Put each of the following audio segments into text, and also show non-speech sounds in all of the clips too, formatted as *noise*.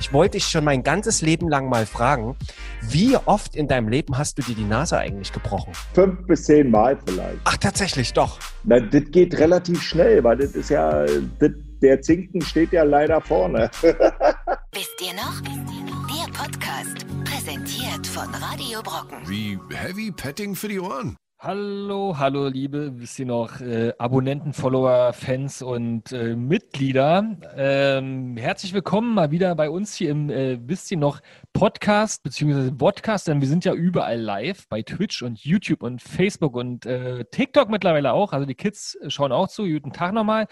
Ich wollte dich schon mein ganzes Leben lang mal fragen, wie oft in deinem Leben hast du dir die Nase eigentlich gebrochen? Fünf bis zehn Mal vielleicht. Ach, tatsächlich, doch. Na, das geht relativ schnell, weil das ist ja, das, der Zinken steht ja leider vorne. *laughs* Wisst ihr noch? Der Podcast, präsentiert von Radio Brocken. Wie Heavy Petting für die Ohren. Hallo, hallo, liebe, wisst ihr noch, äh, Abonnenten, Follower, Fans und äh, Mitglieder. Ähm, herzlich willkommen mal wieder bei uns hier im, äh, wisst ihr noch, Podcast beziehungsweise Podcast, denn wir sind ja überall live bei Twitch und YouTube und Facebook und äh, TikTok mittlerweile auch. Also die Kids schauen auch zu. Guten Tag nochmal.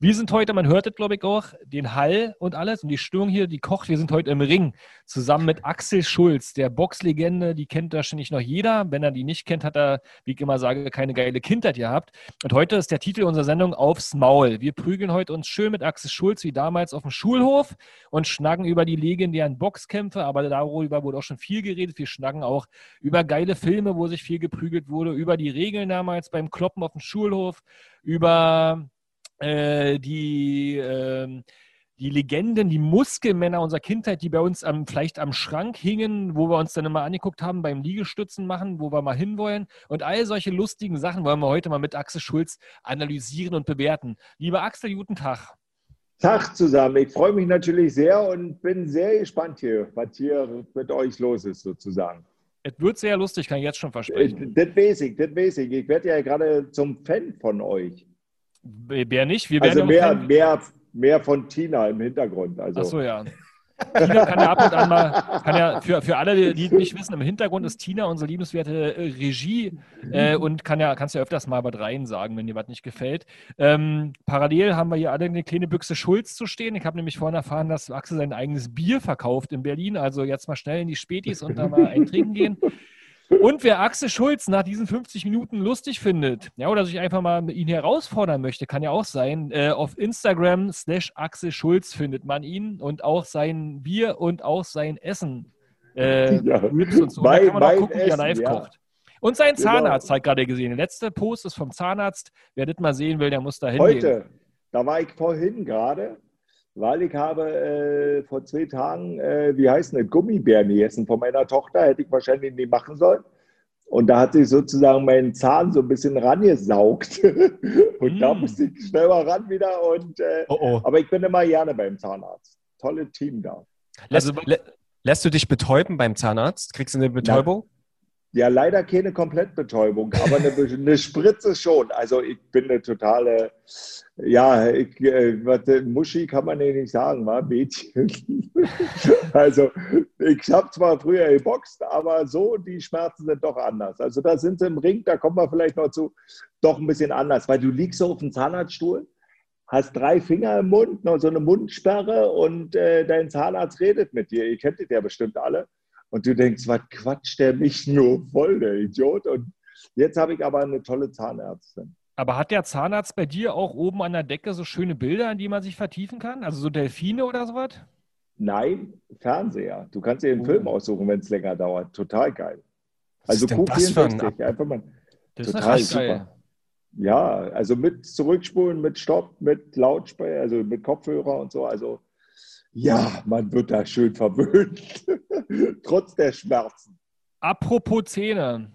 Wir sind heute, man hört es glaube ich auch, den Hall und alles und die Stimmung hier, die kocht. Wir sind heute im Ring zusammen mit Axel Schulz, der Boxlegende. Die kennt wahrscheinlich noch jeder. Wenn er die nicht kennt, hat er, wie ich immer sage, keine geile Kindheit gehabt. Und heute ist der Titel unserer Sendung Aufs Maul. Wir prügeln heute uns schön mit Axel Schulz wie damals auf dem Schulhof und schnacken über die legendären Boxkämpfe, aber darüber wurde auch schon viel geredet. Wir schnacken auch über geile Filme, wo sich viel geprügelt wurde, über die Regeln damals beim Kloppen auf dem Schulhof, über äh, die, äh, die Legenden, die Muskelmänner unserer Kindheit, die bei uns am, vielleicht am Schrank hingen, wo wir uns dann immer angeguckt haben beim Liegestützen machen, wo wir mal hinwollen. Und all solche lustigen Sachen wollen wir heute mal mit Axel Schulz analysieren und bewerten. Lieber Axel, guten Tag. Tag zusammen. Ich freue mich natürlich sehr und bin sehr gespannt hier, was hier mit euch los ist, sozusagen. Es wird sehr lustig, kann ich jetzt schon versprechen. Das weiß ich, das weiß ich. Ich werde ja gerade zum Fan von euch. Wer nicht? Wir Also werden mehr, ja mehr, mehr von Tina im Hintergrund. Also. Achso, ja. Tina kann ja ab und an mal, kann ja für, für alle, die nicht wissen, im Hintergrund ist Tina unsere liebenswerte äh, Regie äh, und kann ja, kannst ja öfters mal was rein sagen, wenn dir was nicht gefällt. Ähm, parallel haben wir hier alle eine kleine Büchse Schulz zu stehen. Ich habe nämlich vorhin erfahren, dass Axel sein eigenes Bier verkauft in Berlin. Also jetzt mal schnell in die Spätis und da mal *laughs* ein Trinken gehen. Und wer Axel Schulz nach diesen 50 Minuten lustig findet, ja, oder sich einfach mal ihn herausfordern möchte, kann ja auch sein. Äh, auf Instagram slash Axel Schulz findet man ihn und auch sein Bier und auch sein Essen. Äh, Ja. Rips und so. Mein- da kann man gucken, wie er Essen, live ja. kocht. Und sein Genau. Zahnarzt hat gerade gesehen. Der letzte Post ist vom Zahnarzt. Wer das mal sehen will, der muss da hingehen. Heute, da war ich vorhin gerade, weil ich habe äh, vor zwei Tagen, äh, wie heißt das, Gummibären gegessen von meiner Tochter, hätte ich wahrscheinlich nie machen sollen. Und da hat sich sozusagen mein Zahn so ein bisschen rangesaugt. *laughs* und da Mm. musste ich schnell mal ran wieder. Und, äh, Oh oh. aber ich bin immer gerne beim Zahnarzt. Tolle Team da. Lässt, Also- lä lässt du dich betäuben beim Zahnarzt? Kriegst du eine Betäubung? Ja, leider keine Komplettbetäubung, aber eine, *laughs* eine Spritze schon. Also ich bin eine totale, ja, ich, äh, warte, Muschi kann man ja nicht sagen, war Mädchen. *laughs* Also ich habe zwar früher geboxt, aber so, die Schmerzen sind doch anders. Also da sind sie im Ring, da kommen wir vielleicht noch zu, doch ein bisschen anders, weil du liegst so auf dem Zahnarztstuhl, hast drei Finger im Mund, noch so eine Mundsperre und äh, dein Zahnarzt redet mit dir. Ihr kennt das ja bestimmt alle. Und du denkst, was quatscht der mich nur voll, der Idiot? Und jetzt habe ich aber eine tolle Zahnärztin. Aber hat der Zahnarzt bei dir auch oben an der Decke so schöne Bilder, in die man sich vertiefen kann? Also so Delfine oder sowas? Nein, Fernseher. Du kannst dir einen Oh. Film aussuchen, wenn es länger dauert. Total geil. Was Also ist denn das für ein Q64, einfach mal. Das Total ist super. Ja, also mit Zurückspulen, mit Stopp, mit Lautsprecher, also mit Kopfhörer und so. Also ja, man wird da schön verwöhnt, *laughs* trotz der Schmerzen. Apropos Zähne.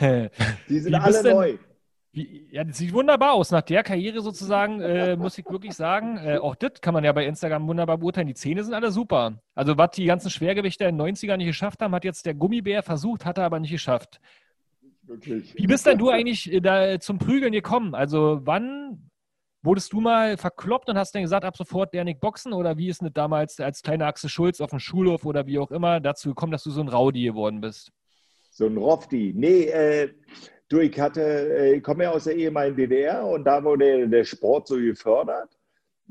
*laughs* Die sind alle denn- neu. Wie, ja, das sieht wunderbar aus. Nach der Karriere sozusagen, äh, muss ich wirklich sagen, äh, auch das kann man ja bei Instagram wunderbar beurteilen. Die Zähne sind alle super. Also, was die ganzen Schwergewichte in den 90ern nicht geschafft haben, hat jetzt der Gummibär versucht, hat er aber nicht geschafft. Wirklich. Wie bist denn du eigentlich äh, da zum Prügeln gekommen? Also, wann wurdest du mal verkloppt und hast dann gesagt, ab sofort lerne ich Boxen? Oder wie ist denn damals als kleiner Axel Schulz auf dem Schulhof oder wie auch immer dazu gekommen, dass du so ein Rowdy geworden bist? So ein Rofti. Nee, äh, du, ich hatte, äh, ich komme ja aus der ehemaligen DDR und da wurde der Sport so gefördert.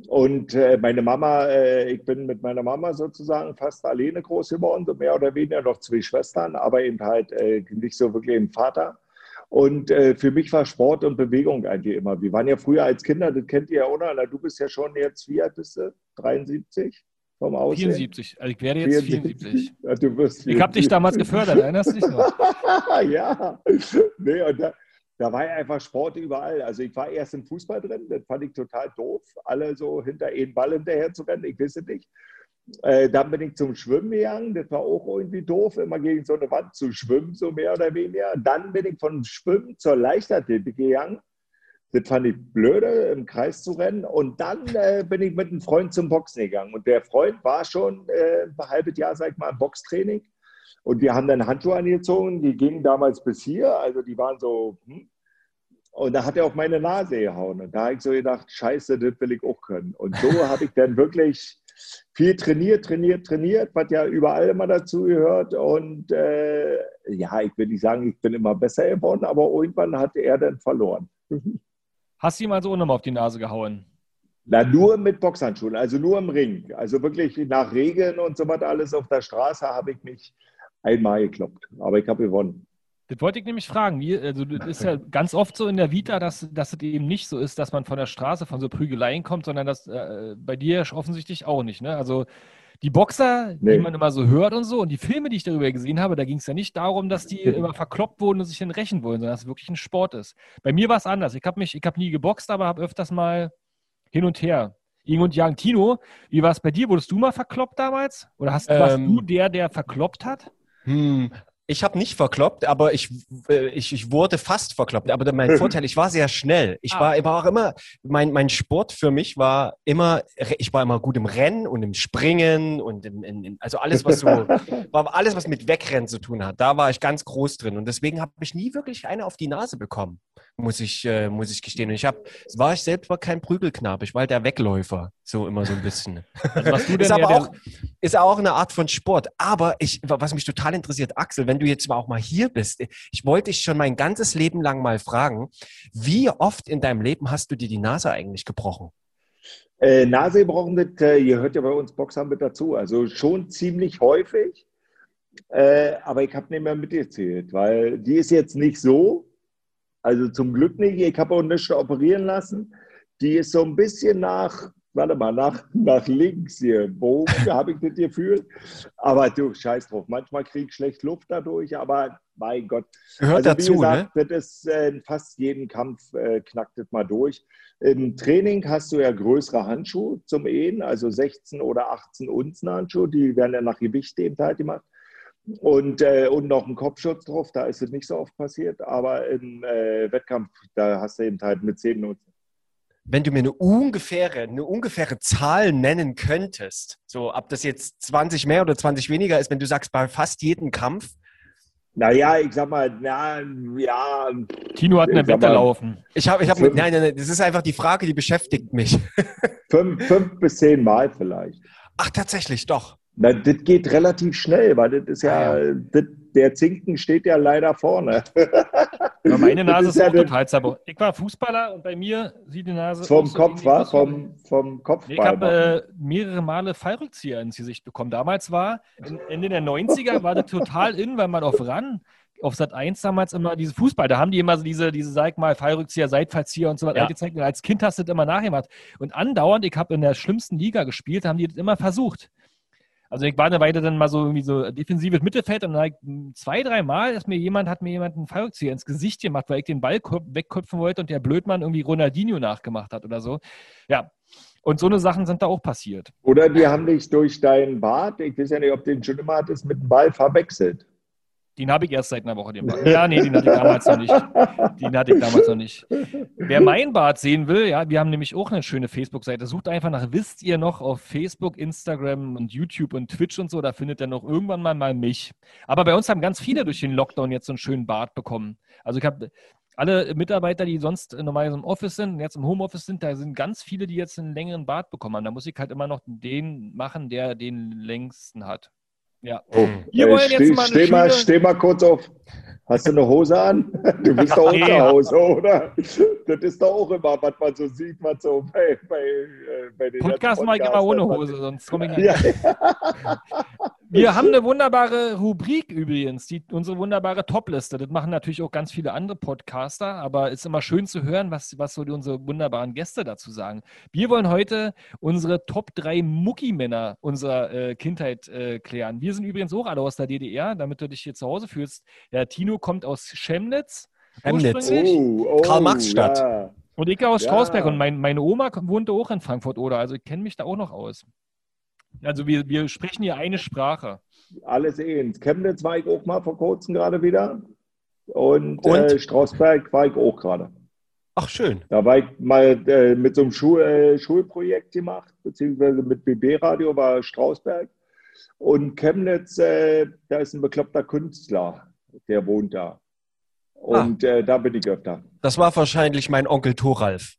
Und äh, meine Mama, äh, ich bin mit meiner Mama sozusagen fast alleine groß geworden, so mehr oder weniger noch zwei Schwestern, aber eben halt äh, nicht so wirklich ein Vater. Und äh, für mich war Sport und Bewegung eigentlich immer. Wir waren ja früher als Kinder, das kennt ihr ja, oder? Na, du bist ja schon jetzt, wie alt bist du? 73 vom Aussehen? 74. Also, ich werde jetzt 74. Ja, du wirst Ich habe dich 74. damals gefördert, erinnerst du dich noch? *laughs* ja, nee, und da, da war ja einfach Sport überall. Also ich war erst im Fußball drin, das fand ich total doof, alle so hinter einen Ball hinterher zu rennen, ich wisse nicht. Äh, dann bin ich zum Schwimmen gegangen. Das war auch irgendwie doof, immer gegen so eine Wand zu schwimmen, so mehr oder weniger. Dann bin ich von Schwimmen zur Leichtathletik gegangen. Das fand ich blöde, im Kreis zu rennen. Und dann äh, bin ich mit einem Freund zum Boxen gegangen. Und der Freund war schon äh, ein halbes Jahr, sag ich mal, im Boxtraining. Und wir haben dann Handschuhe angezogen, die gingen damals bis hier. Also die waren so, hm. Und da hat er auf meine Nase gehauen. Und da habe ich so gedacht, scheiße, das will ich auch können. Und so habe ich dann wirklich viel trainiert, trainiert, trainiert, was ja überall immer dazu gehört. Und äh, ja, ich will nicht sagen, ich bin immer besser geworden, aber irgendwann hat er dann verloren. *laughs* Hast du ihm also auch nochmal auf die Nase gehauen? Na, nur mit Boxhandschuhen, also nur im Ring. Also wirklich nach Regeln und so was alles auf der Straße habe ich mich einmal gekloppt. Aber ich habe gewonnen. Das wollte ich nämlich fragen. Wie, also das ist ja ganz oft so in der Vita, dass, dass es eben nicht so ist, dass man von der Straße von so Prügeleien kommt, sondern das äh, bei dir offensichtlich auch nicht. Ne? Also die Boxer, nee. die man immer so hört und so, und die Filme, die ich darüber gesehen habe, da ging es ja nicht darum, dass die immer verkloppt wurden und sich dann rächen wollen, sondern dass es wirklich ein Sport ist. Bei mir war es anders. Ich habe mich, ich habe nie geboxt, aber habe öfters mal hin und her. Yin und Yang. Tino, wie war es bei dir? Wurdest du mal verkloppt damals? Oder hast, ähm, warst du der, der verkloppt hat? Hm, ich habe nicht verkloppt, aber ich, äh, ich, ich wurde fast verkloppt. Aber mein *laughs* Vorteil, ich war sehr schnell. Ich ah. war, ich war auch immer, mein, mein Sport für mich war immer, ich war immer gut im Rennen und im Springen und im, in, also alles, was so, *laughs* war alles, was mit Wegrennen zu tun hat. Da war ich ganz groß drin. Und deswegen habe ich nie wirklich eine auf die Nase bekommen, muss ich, äh, muss ich gestehen. Und ich habe, war ich selbst war kein Prügelknabe, ich war halt der Wegläufer. So immer so ein bisschen. Also *laughs* ist aber auch, ist auch eine Art von Sport. Aber ich, was mich total interessiert, Axel, wenn du jetzt auch mal hier bist, ich wollte dich schon mein ganzes Leben lang mal fragen, wie oft in deinem Leben hast du dir die Nase eigentlich gebrochen? Äh, Nase gebrochen, das, äh, ihr hört ja bei uns Boxern mit dazu, also schon ziemlich häufig. Äh, aber ich habe nicht mehr mitgezählt, weil die ist jetzt nicht so, also zum Glück nicht, ich habe auch nicht operieren lassen. Die ist so ein bisschen nach warte mal, nach, nach links hier, Bogen, *laughs* habe ich das Gefühl. Aber du, scheiß drauf, manchmal kriege ich schlecht Luft dadurch, aber mein Gott. Gehört also, dazu, gesagt, ne? Das ist äh, fast jeden Kampf äh, knackt das mal durch. Im Training hast du ja größere Handschuhe zum Ehen, also 16 oder 18 Unzen Handschuhe, die werden ja nach Gewicht eben halt gemacht. Und, äh, und noch ein Kopfschutz drauf, da ist es nicht so oft passiert, aber im äh, Wettkampf, da hast du eben halt mit 10 Unzen wenn du mir eine ungefähre, eine ungefähre Zahl nennen könntest, so ob das jetzt 20 mehr oder 20 weniger ist, wenn du sagst, bei fast jedem Kampf. Naja, ich sag mal, na, ja. Tino hat eine Wette laufen. Ich habe, ich habe, nein, nein, nein, das ist einfach die Frage, die beschäftigt mich. fünf, fünf bis zehn Mal vielleicht. Ach, tatsächlich, doch. Na, das geht relativ schnell, weil das ist ja, ah, ja. Das, der Zinken steht ja leider vorne. Ja, meine Nase ist, ist ja auch total zerbrochen. Ich war Fußballer und bei mir sieht die Nase vom Kopf so war, vom, vom Kopf. Nee, ich habe äh, mehrere Male Fallrückzieher ins Gesicht bekommen. Damals war Ende der 90er *laughs* war das total in, weil man auf ran auf Sat 1 damals immer diese Fußball, da haben die immer so diese, diese sag mal, Fallrückzieher, Seitfallzieher und so weiter ja. gezeigt. Und als Kind hast du das immer nachgemacht. Und andauernd, ich habe in der schlimmsten Liga gespielt, haben die das immer versucht. Also ich war eine Weile dann mal so irgendwie so defensives Mittelfeld und dann zwei, drei Mal ist mir jemand, hat mir jemand einen Fallrückzieher ins Gesicht gemacht, weil ich den Ball wegköpfen wollte und der Blödmann irgendwie Ronaldinho nachgemacht hat oder so. Ja. Und so eine Sachen sind da auch passiert. Oder die haben dich durch deinen Bart, ich weiß ja nicht, ob den schon immer hattest, mit dem Ball verwechselt. Den habe ich erst seit einer Woche, den Bart. *laughs* Ja, nee, den hatte ich damals noch nicht. Den hatte ich damals noch nicht. Wer mein Bart sehen will, ja, wir haben nämlich auch eine schöne Facebook-Seite. Sucht einfach nach, wisst ihr noch, auf Facebook, Instagram und YouTube und Twitch und so, da findet ihr noch irgendwann mal, mal mich. Aber bei uns haben ganz viele durch den Lockdown jetzt so einen schönen Bart bekommen. Also ich habe alle Mitarbeiter, die sonst normalerweise im Office sind jetzt im Homeoffice sind, da sind ganz viele, die jetzt einen längeren Bart bekommen haben. Da muss ich halt immer noch den machen, der den längsten hat. Ja. Oh. Wir wollen steh, jetzt mal, steh, mal steh mal kurz auf. Hast du eine Hose an? *laughs* Du bist doch unter Hause, oder? Das ist doch auch immer, was man so sieht, was so bei, bei, äh, bei den Podcast mache ich immer ohne Hose, sonst komme ich nicht. Ja. *laughs* Wir haben eine wunderbare Rubrik übrigens, die, unsere wunderbare Topliste. Das machen natürlich auch ganz viele andere Podcaster, aber es ist immer schön zu hören, was, was so die, unsere wunderbaren Gäste dazu sagen. Wir wollen heute unsere Top 3 Muckimänner unserer äh, Kindheit äh, klären. Wir sind übrigens auch alle aus der DDR, damit du dich hier zu Hause fühlst. Der Tino kommt aus Chemnitz. Chemnitz. Oh, oh, Karl-Marx-Stadt. Ja. Und ich aus Strausberg ja. und mein, meine Oma wohnte auch in Frankfurt oder, also ich kenne mich da auch noch aus. Also wir, wir sprechen hier eine Sprache. Alles eins. Chemnitz war ich auch mal vor kurzem gerade wieder. Und, Und? Äh, Strausberg war ich auch gerade. Ach, schön. Da war ich mal äh, mit so einem Schul, äh, Schulprojekt gemacht, beziehungsweise mit BB-Radio war Strausberg. Und Chemnitz, äh, da ist ein bekloppter Künstler, der wohnt da. Und äh, da bin ich öfter. Das war wahrscheinlich mein Onkel Thoralf.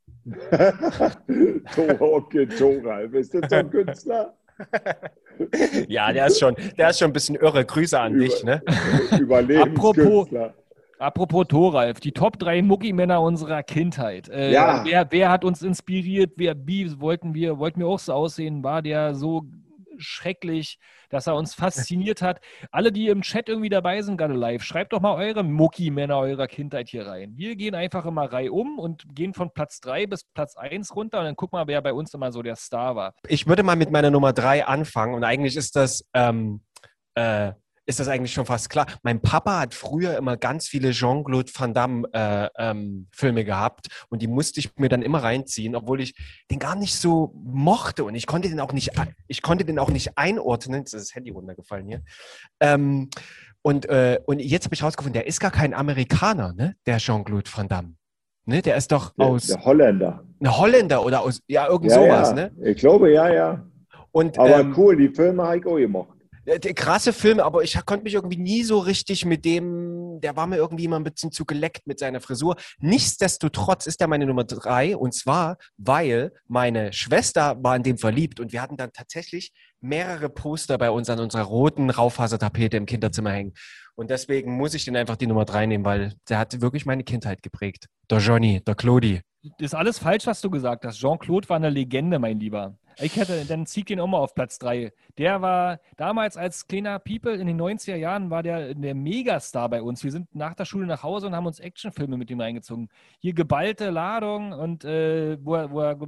Tor, okay, Toralf. Ist das so ein Künstler? *laughs* Ja, der ist schon, der ist schon ein bisschen irre. Grüße an dich, ne? *laughs* Überlebenskünstler. Apropos Thoralf, die Top 3 Muckimänner unserer Kindheit. Äh, Ja. wer, wer hat uns inspiriert? Wer, wie wollten wir, wollten wir auch so aussehen? War der so schrecklich, dass er uns *laughs* fasziniert hat? Alle, die im Chat irgendwie dabei sind, gerade live, schreibt doch mal eure Muckimänner eurer Kindheit hier rein. Wir gehen einfach immer Reihe um und gehen von Platz 3 bis Platz 1 runter und dann guck mal, wer bei uns immer so der Star war. Ich würde mal mit meiner Nummer drei anfangen und eigentlich ist das, ähm, äh, ist das eigentlich schon fast klar. Mein Papa hat früher immer ganz viele Jean-Claude Van Damme äh, ähm, Filme gehabt und die musste ich mir dann immer reinziehen, obwohl ich den gar nicht so mochte und ich konnte den auch nicht, ich konnte den auch nicht einordnen. Jetzt ist das Handy runtergefallen hier. Ähm, und, äh, und jetzt habe ich rausgefunden, der ist gar kein Amerikaner, ne? Der Jean-Claude Van Damme. Ne? Der ist doch aus der Holländer. ein Holländer oder aus ja irgend Ja, sowas, ja. ne? Ich glaube, ja, ja. Und Aber ähm, cool, die Filme habe ich auch gemacht. Der krasse Film, aber ich konnte mich irgendwie nie so richtig mit dem, der war mir irgendwie immer ein bisschen zu geleckt mit seiner Frisur. Nichtsdestotrotz ist er meine Nummer drei und zwar, weil meine Schwester war in dem verliebt und wir hatten dann tatsächlich mehrere Poster bei uns an unserer roten Raufasertapete im Kinderzimmer hängen. Und deswegen muss ich den einfach die Nummer drei nehmen, weil der hat wirklich meine Kindheit geprägt. Der Johnny, der Claudi. Ist alles falsch, was du gesagt hast. Jean-Claude war eine Legende, mein Lieber. Ich hätte, dann zieh ich den auch mal auf Platz 3. Der war damals als kleiner People in den 90er Jahren war der, der Megastar bei uns. Wir sind nach der Schule nach Hause und haben uns Actionfilme mit ihm reingezogen. Hier geballte Ladung und äh, wo er, wo er,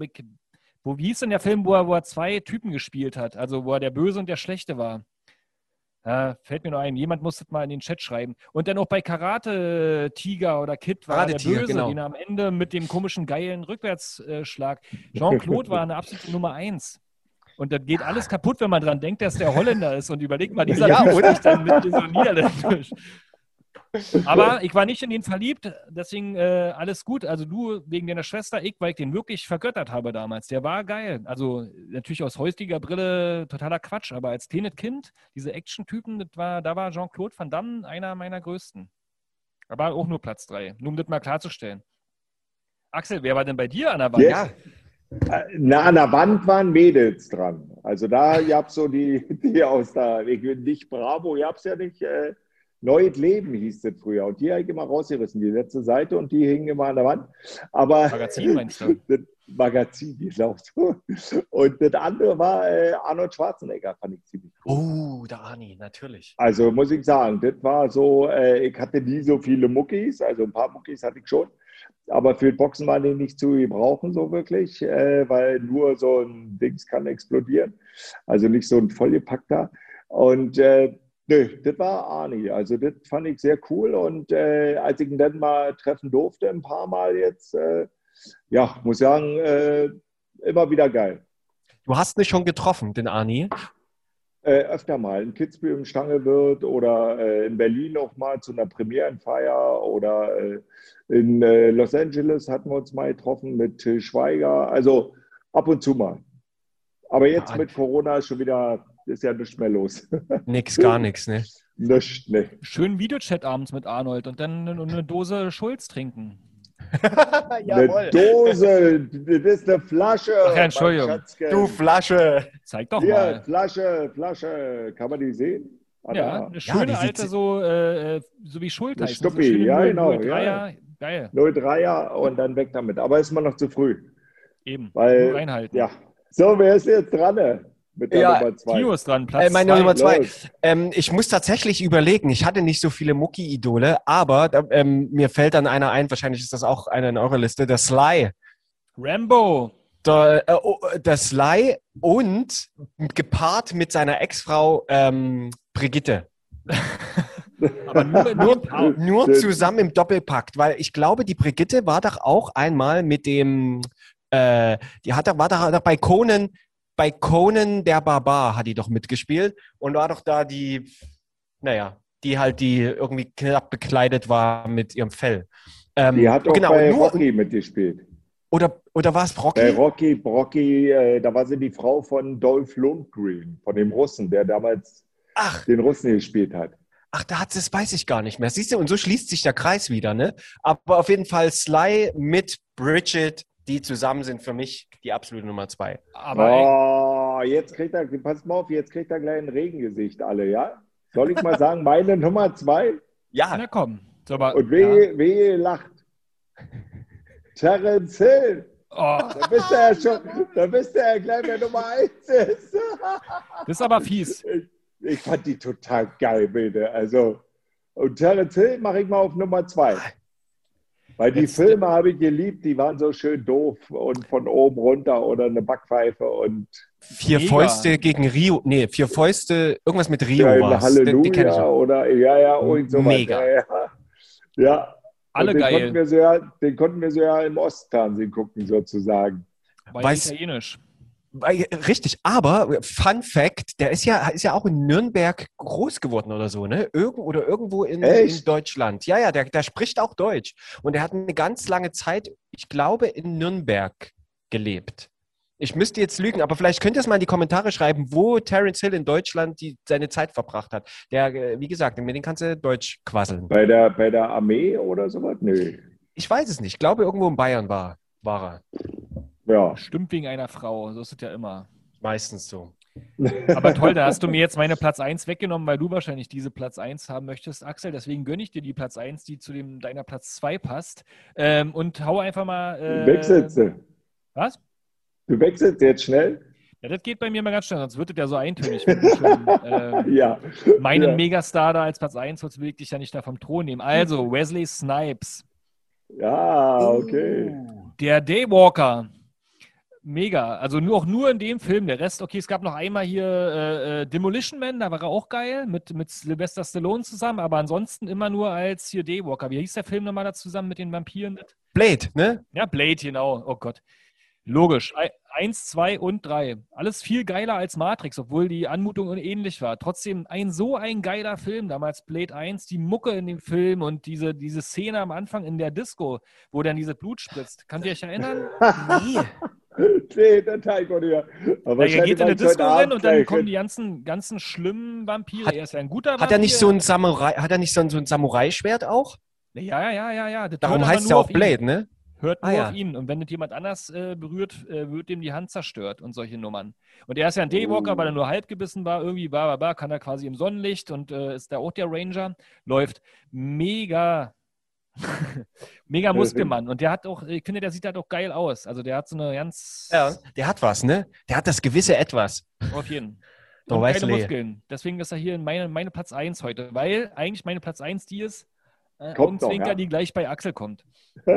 wo, wie hieß denn der Film, wo er, wo er zwei Typen gespielt hat? Also wo er der Böse und der Schlechte war. Ja, fällt mir noch ein. Jemand muss das mal in den Chat schreiben. Und dann auch bei Karate Tiger oder Kid war Karate der Tiger, Böse, genau. den am Ende mit dem komischen geilen Rückwärtsschlag. *laughs* Jean-Claude war eine absolute Nummer eins. Und das geht alles kaputt, wenn man dran denkt, dass der Holländer ist. Und überlegt mal, dieser Ja, Typ dann mit so Niederländisch. Aber ich war nicht in ihn verliebt, deswegen äh, alles gut. Also du wegen deiner Schwester, ich, weil ich den wirklich vergöttert habe damals. Der war geil. Also natürlich aus häuslicher Brille totaler Quatsch, aber als kleines Kind, diese Action-Typen, war, da war Jean-Claude Van Damme einer meiner größten. Aber auch nur Platz drei, nur um das mal klarzustellen. Axel, wer war denn bei dir an der Wand? Ja. Na, an der Wand waren Mädels dran. Also da gab es so die, die aus der, ich will nicht Bravo, gab es ja nicht. Äh, Neues Leben hieß das früher. Und die habe ich immer rausgerissen, die letzte Seite, und die hingen immer an der Wand. Aber Magazin meinst du? *laughs* das Magazin, genau so. Und das andere war äh, Arnold Schwarzenegger, fand ich ziemlich cool. Oh, der Arni, natürlich. Also muss ich sagen, das war so, äh, ich hatte nie so viele Muckis, also ein paar Muckis hatte ich schon. Aber für Boxen waren die nicht zu gebrauchen, so wirklich, äh, weil nur so ein Dings kann explodieren. Also nicht so ein vollgepackter. Und äh, nö, das war Arni. Also das fand ich sehr cool. Und äh, als ich ihn dann mal treffen durfte, ein paar Mal jetzt, äh, ja, muss sagen, äh, immer wieder geil. Du hast mich schon getroffen, den Arni. Äh, öfter mal. In Kitzbühel im Stangewirt oder äh, in Berlin auch mal zu einer Premierenfeier oder äh, in Los Angeles hatten wir uns mal getroffen mit Schweiger. Also ab und zu mal. Aber jetzt mit Corona ist schon wieder, ist ja nichts mehr los. *laughs* Nix, gar nichts, ne? nichts, ne. Schön Videochat abends mit Arnold und dann eine, Dose Schulz trinken. *laughs* Eine Dose, das ist eine Flasche. Ach ja, Entschuldigung. Du Flasche! Zeig doch Hier, mal. Flasche, Flasche. Kann man die sehen? Ah, Ja, eine schöne sieht alte, so, äh, äh, so wie Schuld Eine. So Stuppi, schöne ja, 0- genau, 03er. Geil, 03er und dann weg damit. Aber ist mal noch zu früh. eben. Weil- Nur reinhalten. Ja. So, wer ist jetzt dran? Mit der Ja, Nummer zwei. Tino ist dran, Platz Äh, meine zwei. Nummer zwei. Ähm, ich muss tatsächlich überlegen. Ich hatte nicht so viele Mucki-Idole, aber ähm, mir fällt dann einer ein, wahrscheinlich ist das auch einer in eurer Liste, der Sly. Rambo. Der, äh, oh, der Sly und gepaart mit seiner Ex-Frau ähm, Brigitte. *laughs* Aber nur, nur. Nur zusammen im Doppelpakt, weil ich glaube, die Brigitte war doch auch einmal mit dem, äh, die hat, doch- war doch, doch bei Conan bei Conan der Barbar hat die doch mitgespielt und war doch da die, naja, die halt, die irgendwie knapp bekleidet war mit ihrem Fell. Ähm, Die hat auch genau, bei nur, Rocky mitgespielt. oder, oder war es Rocky? Bei Rocky, Rocky, äh, da war sie die Frau von Dolph Lundgren, von dem Russen, der damals Ach, den Russen gespielt hat. ach, da hat das weiß ich gar nicht mehr. Siehst du, und so schließt sich der Kreis wieder, ne? Aber auf jeden Fall Sly mit Bridget, die zusammen sind für mich die absolute Nummer zwei. Aber Oh, jetzt kriegt er, pass mal auf, jetzt kriegt er gleich ein Regengesicht alle, ja? Soll ich mal sagen, meine Nummer zwei? Ja, na komm. So, aber, Und wehe, wehe lacht. Terence Hill. oh, Da bist du ja schon, da bist du ja gleich wer Nummer eins ist. *laughs* das ist aber fies. Ich, ich fand die total geil, bitte. Also, und Terence Hill mache ich mal auf Nummer zwei. Weil die Jetzt- Filme habe ich geliebt, die waren so schön doof und von oben runter oder eine Backpfeife und vier Mega. Fäuste gegen Rio. Nee, vier Fäuste, irgendwas mit Rio ja, war's. Halleluja oder ja, ja, und so Mega. Ja, ja. ja. Alle den geil. Konnten wir so ja, den konnten wir so ja im Ostfernsehen gucken, sozusagen. Bei Weiß- Italienisch. Weil- Richtig, aber Fun Fact, der ist ja, ist ja auch in Nürnberg groß geworden oder so, ne? Irgend, oder irgendwo in, in? Deutschland. Ja, ja, der, der spricht auch Deutsch. Und er hat eine ganz lange Zeit, ich glaube, in Nürnberg gelebt. Ich müsste jetzt lügen, aber vielleicht könnt ihr es mal in die Kommentare schreiben, wo Terence Hill in Deutschland die, seine Zeit verbracht hat. Der, äh, wie gesagt, mit dem kannst du Deutsch quasseln. Bei der, bei der Armee oder sowas? Nö. Ich weiß es nicht. Ich glaube, irgendwo in Bayern war, war er. Ja. Stimmt wegen einer Frau. So ist es ja immer. Meistens so. Aber toll, da hast du mir jetzt meine Platz 1 weggenommen, weil du wahrscheinlich diese Platz 1 haben möchtest, Axel. Deswegen gönne ich dir die Platz 1, die zu dem, deiner Platz 2 passt. Ähm, und hau einfach mal. Du Äh, wechselst. du. Was? Du wechselst jetzt schnell? Ja, das geht bei mir mal ganz schnell, sonst wird es ja so eintönig. schon, ähm, *laughs* Ja. meinen ja. Megastar da als Platz 1, sonst will ich dich ja nicht da vom Thron nehmen. Also, Wesley Snipes, Ja, okay. der Daywalker. Mega. Also nur auch nur in dem Film. Der Rest, okay, es gab noch einmal hier äh, äh, Demolition Man, da war er auch geil, mit, mit Sylvester Stallone zusammen, aber ansonsten immer nur als hier Daywalker. Wie hieß der Film nochmal da zusammen mit den Vampiren? Blade, ne? Ja, Blade, genau. Oh Gott. Logisch. Ei- Eins, zwei und drei. Alles viel geiler als Matrix, obwohl die Anmutung ähnlich war. Trotzdem ein so ein geiler Film. Damals Blade 1, die Mucke in dem Film und diese, diese Szene am Anfang in der Disco, wo dann dieses Blut spritzt. Könnt ihr euch erinnern? *laughs* Nee. *laughs* Nee, der Teig oder ja. Aber Ja, er geht in eine war Disco rein und dann kommen die ganzen, ganzen schlimmen Vampire. Hat- er ist ja ein guter Vampir. Hat er nicht so ein Samurai, hat er nicht so ein, so ein Samurai-Schwert auch? Ja, ja, ja, ja, ja. Das Darum heißt es nur ja auch auf ihn. Blade, ne? Hört Ah, nur ja. auf ihn. Und wenn das jemand anders äh, berührt, äh, wird dem die Hand zerstört und solche Nummern. Und er ist ja ein Daywalker, weil er nur halb gebissen war. Irgendwie, ba, ba, ba, kann er quasi im Sonnenlicht und äh, ist da auch der Ranger. Läuft mega, *laughs* mega Muskelmann. Und der hat auch, ich finde, der sieht halt auch geil aus. Also der hat so eine ganz, Ja. Der hat was, ne? Der hat das gewisse Etwas. auf jeden Du und weißt. Muskeln. Deswegen ist er hier in meine, meine Platz 1 heute. Weil eigentlich meine Platz 1 die ist, äh, Kommt Augenzwinker, ja. die gleich bei Axel kommt. *laughs*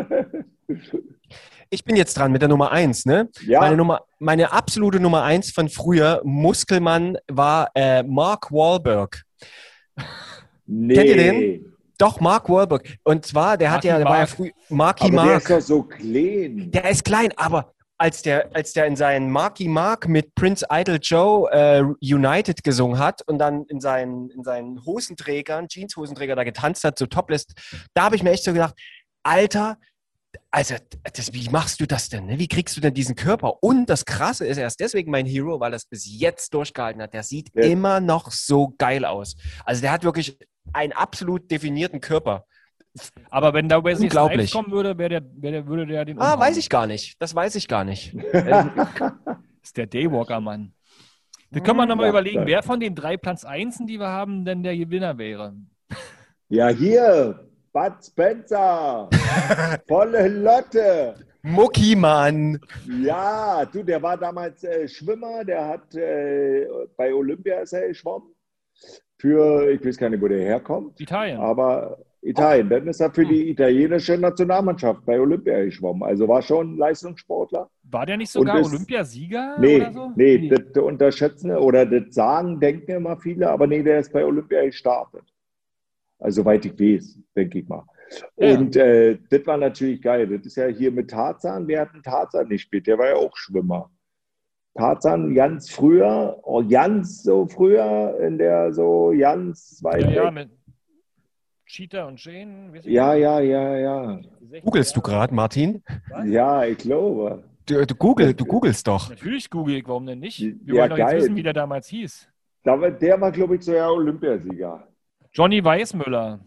Ich bin jetzt dran mit der Nummer eins, ne? Ja, Meine, Nummer, meine absolute Nummer eins von früher, Muskelmann, war äh, Mark Wahlberg. nee. kennt ihr den? Doch, Mark Wahlberg. Und zwar, der hat Marky ja, der war ja Mark. früh, Marky Aber der Mark. ist doch so klein. Der ist klein, aber als der, als der in seinen Marky Mark mit Prince Idol Joe äh, United gesungen hat und dann in seinen, in seinen Hosenträgern, Jeans-Hosenträger da getanzt hat, so topless, da habe ich mir echt so gedacht, Alter, also das, wie machst du das denn? Ne? Wie kriegst du denn diesen Körper? Und das Krasse ist, er ist deswegen mein Hero, weil er es bis jetzt durchgehalten hat. Der sieht Ja. immer noch so geil aus. Also der hat wirklich einen absolut definierten Körper. Aber wenn da Wesley. Snipes kommen würde, wär der, wär der, würde der den Ah, umhauen. weiß ich gar nicht. Das weiß ich gar nicht. Ähm, *laughs* ist der Daywalker-Mann. Da können wir nochmal Ja, überlegen, wer von den drei Platz 1, die wir haben, denn der Gewinner wäre. Ja, hier, Bud Spencer. *laughs* Volle Lotte. Mucki, Mann. Ja, du, der war damals äh, Schwimmer, der hat äh, bei Olympia ist er geschwommen. Für, ich weiß gar nicht, wo der herkommt, Italien. aber Italien. Dann ist er für die italienische Nationalmannschaft bei Olympia geschwommen. Also war schon ein Leistungssportler. War der nicht sogar das- Olympiasieger Nee, oder so? nee, das unterschätzen oder das sagen, denken immer viele, aber nee, der ist bei Olympia gestartet. Also soweit ich weiß, denke ich mal. Ja. Und äh, das war natürlich geil. Das ist ja hier mit Tarzan. Wer hat einen Tarzan nicht gespielt? Der war ja auch Schwimmer. Tarzan ganz früher, oh, ganz so früher, in der so ganz weit Ja, ja, mit Cheetah und Jane. Ja, ja, ja, ja. 60er Googlest du gerade, Martin? Ja, ich glaube. Du, du, Google, du googelst doch. Natürlich google ich, warum denn nicht? Wir Ja, wollen doch jetzt geil. wissen, wie der damals hieß. Da war- Der war, glaube ich, so ja Olympiasieger. Johnny Weissmüller.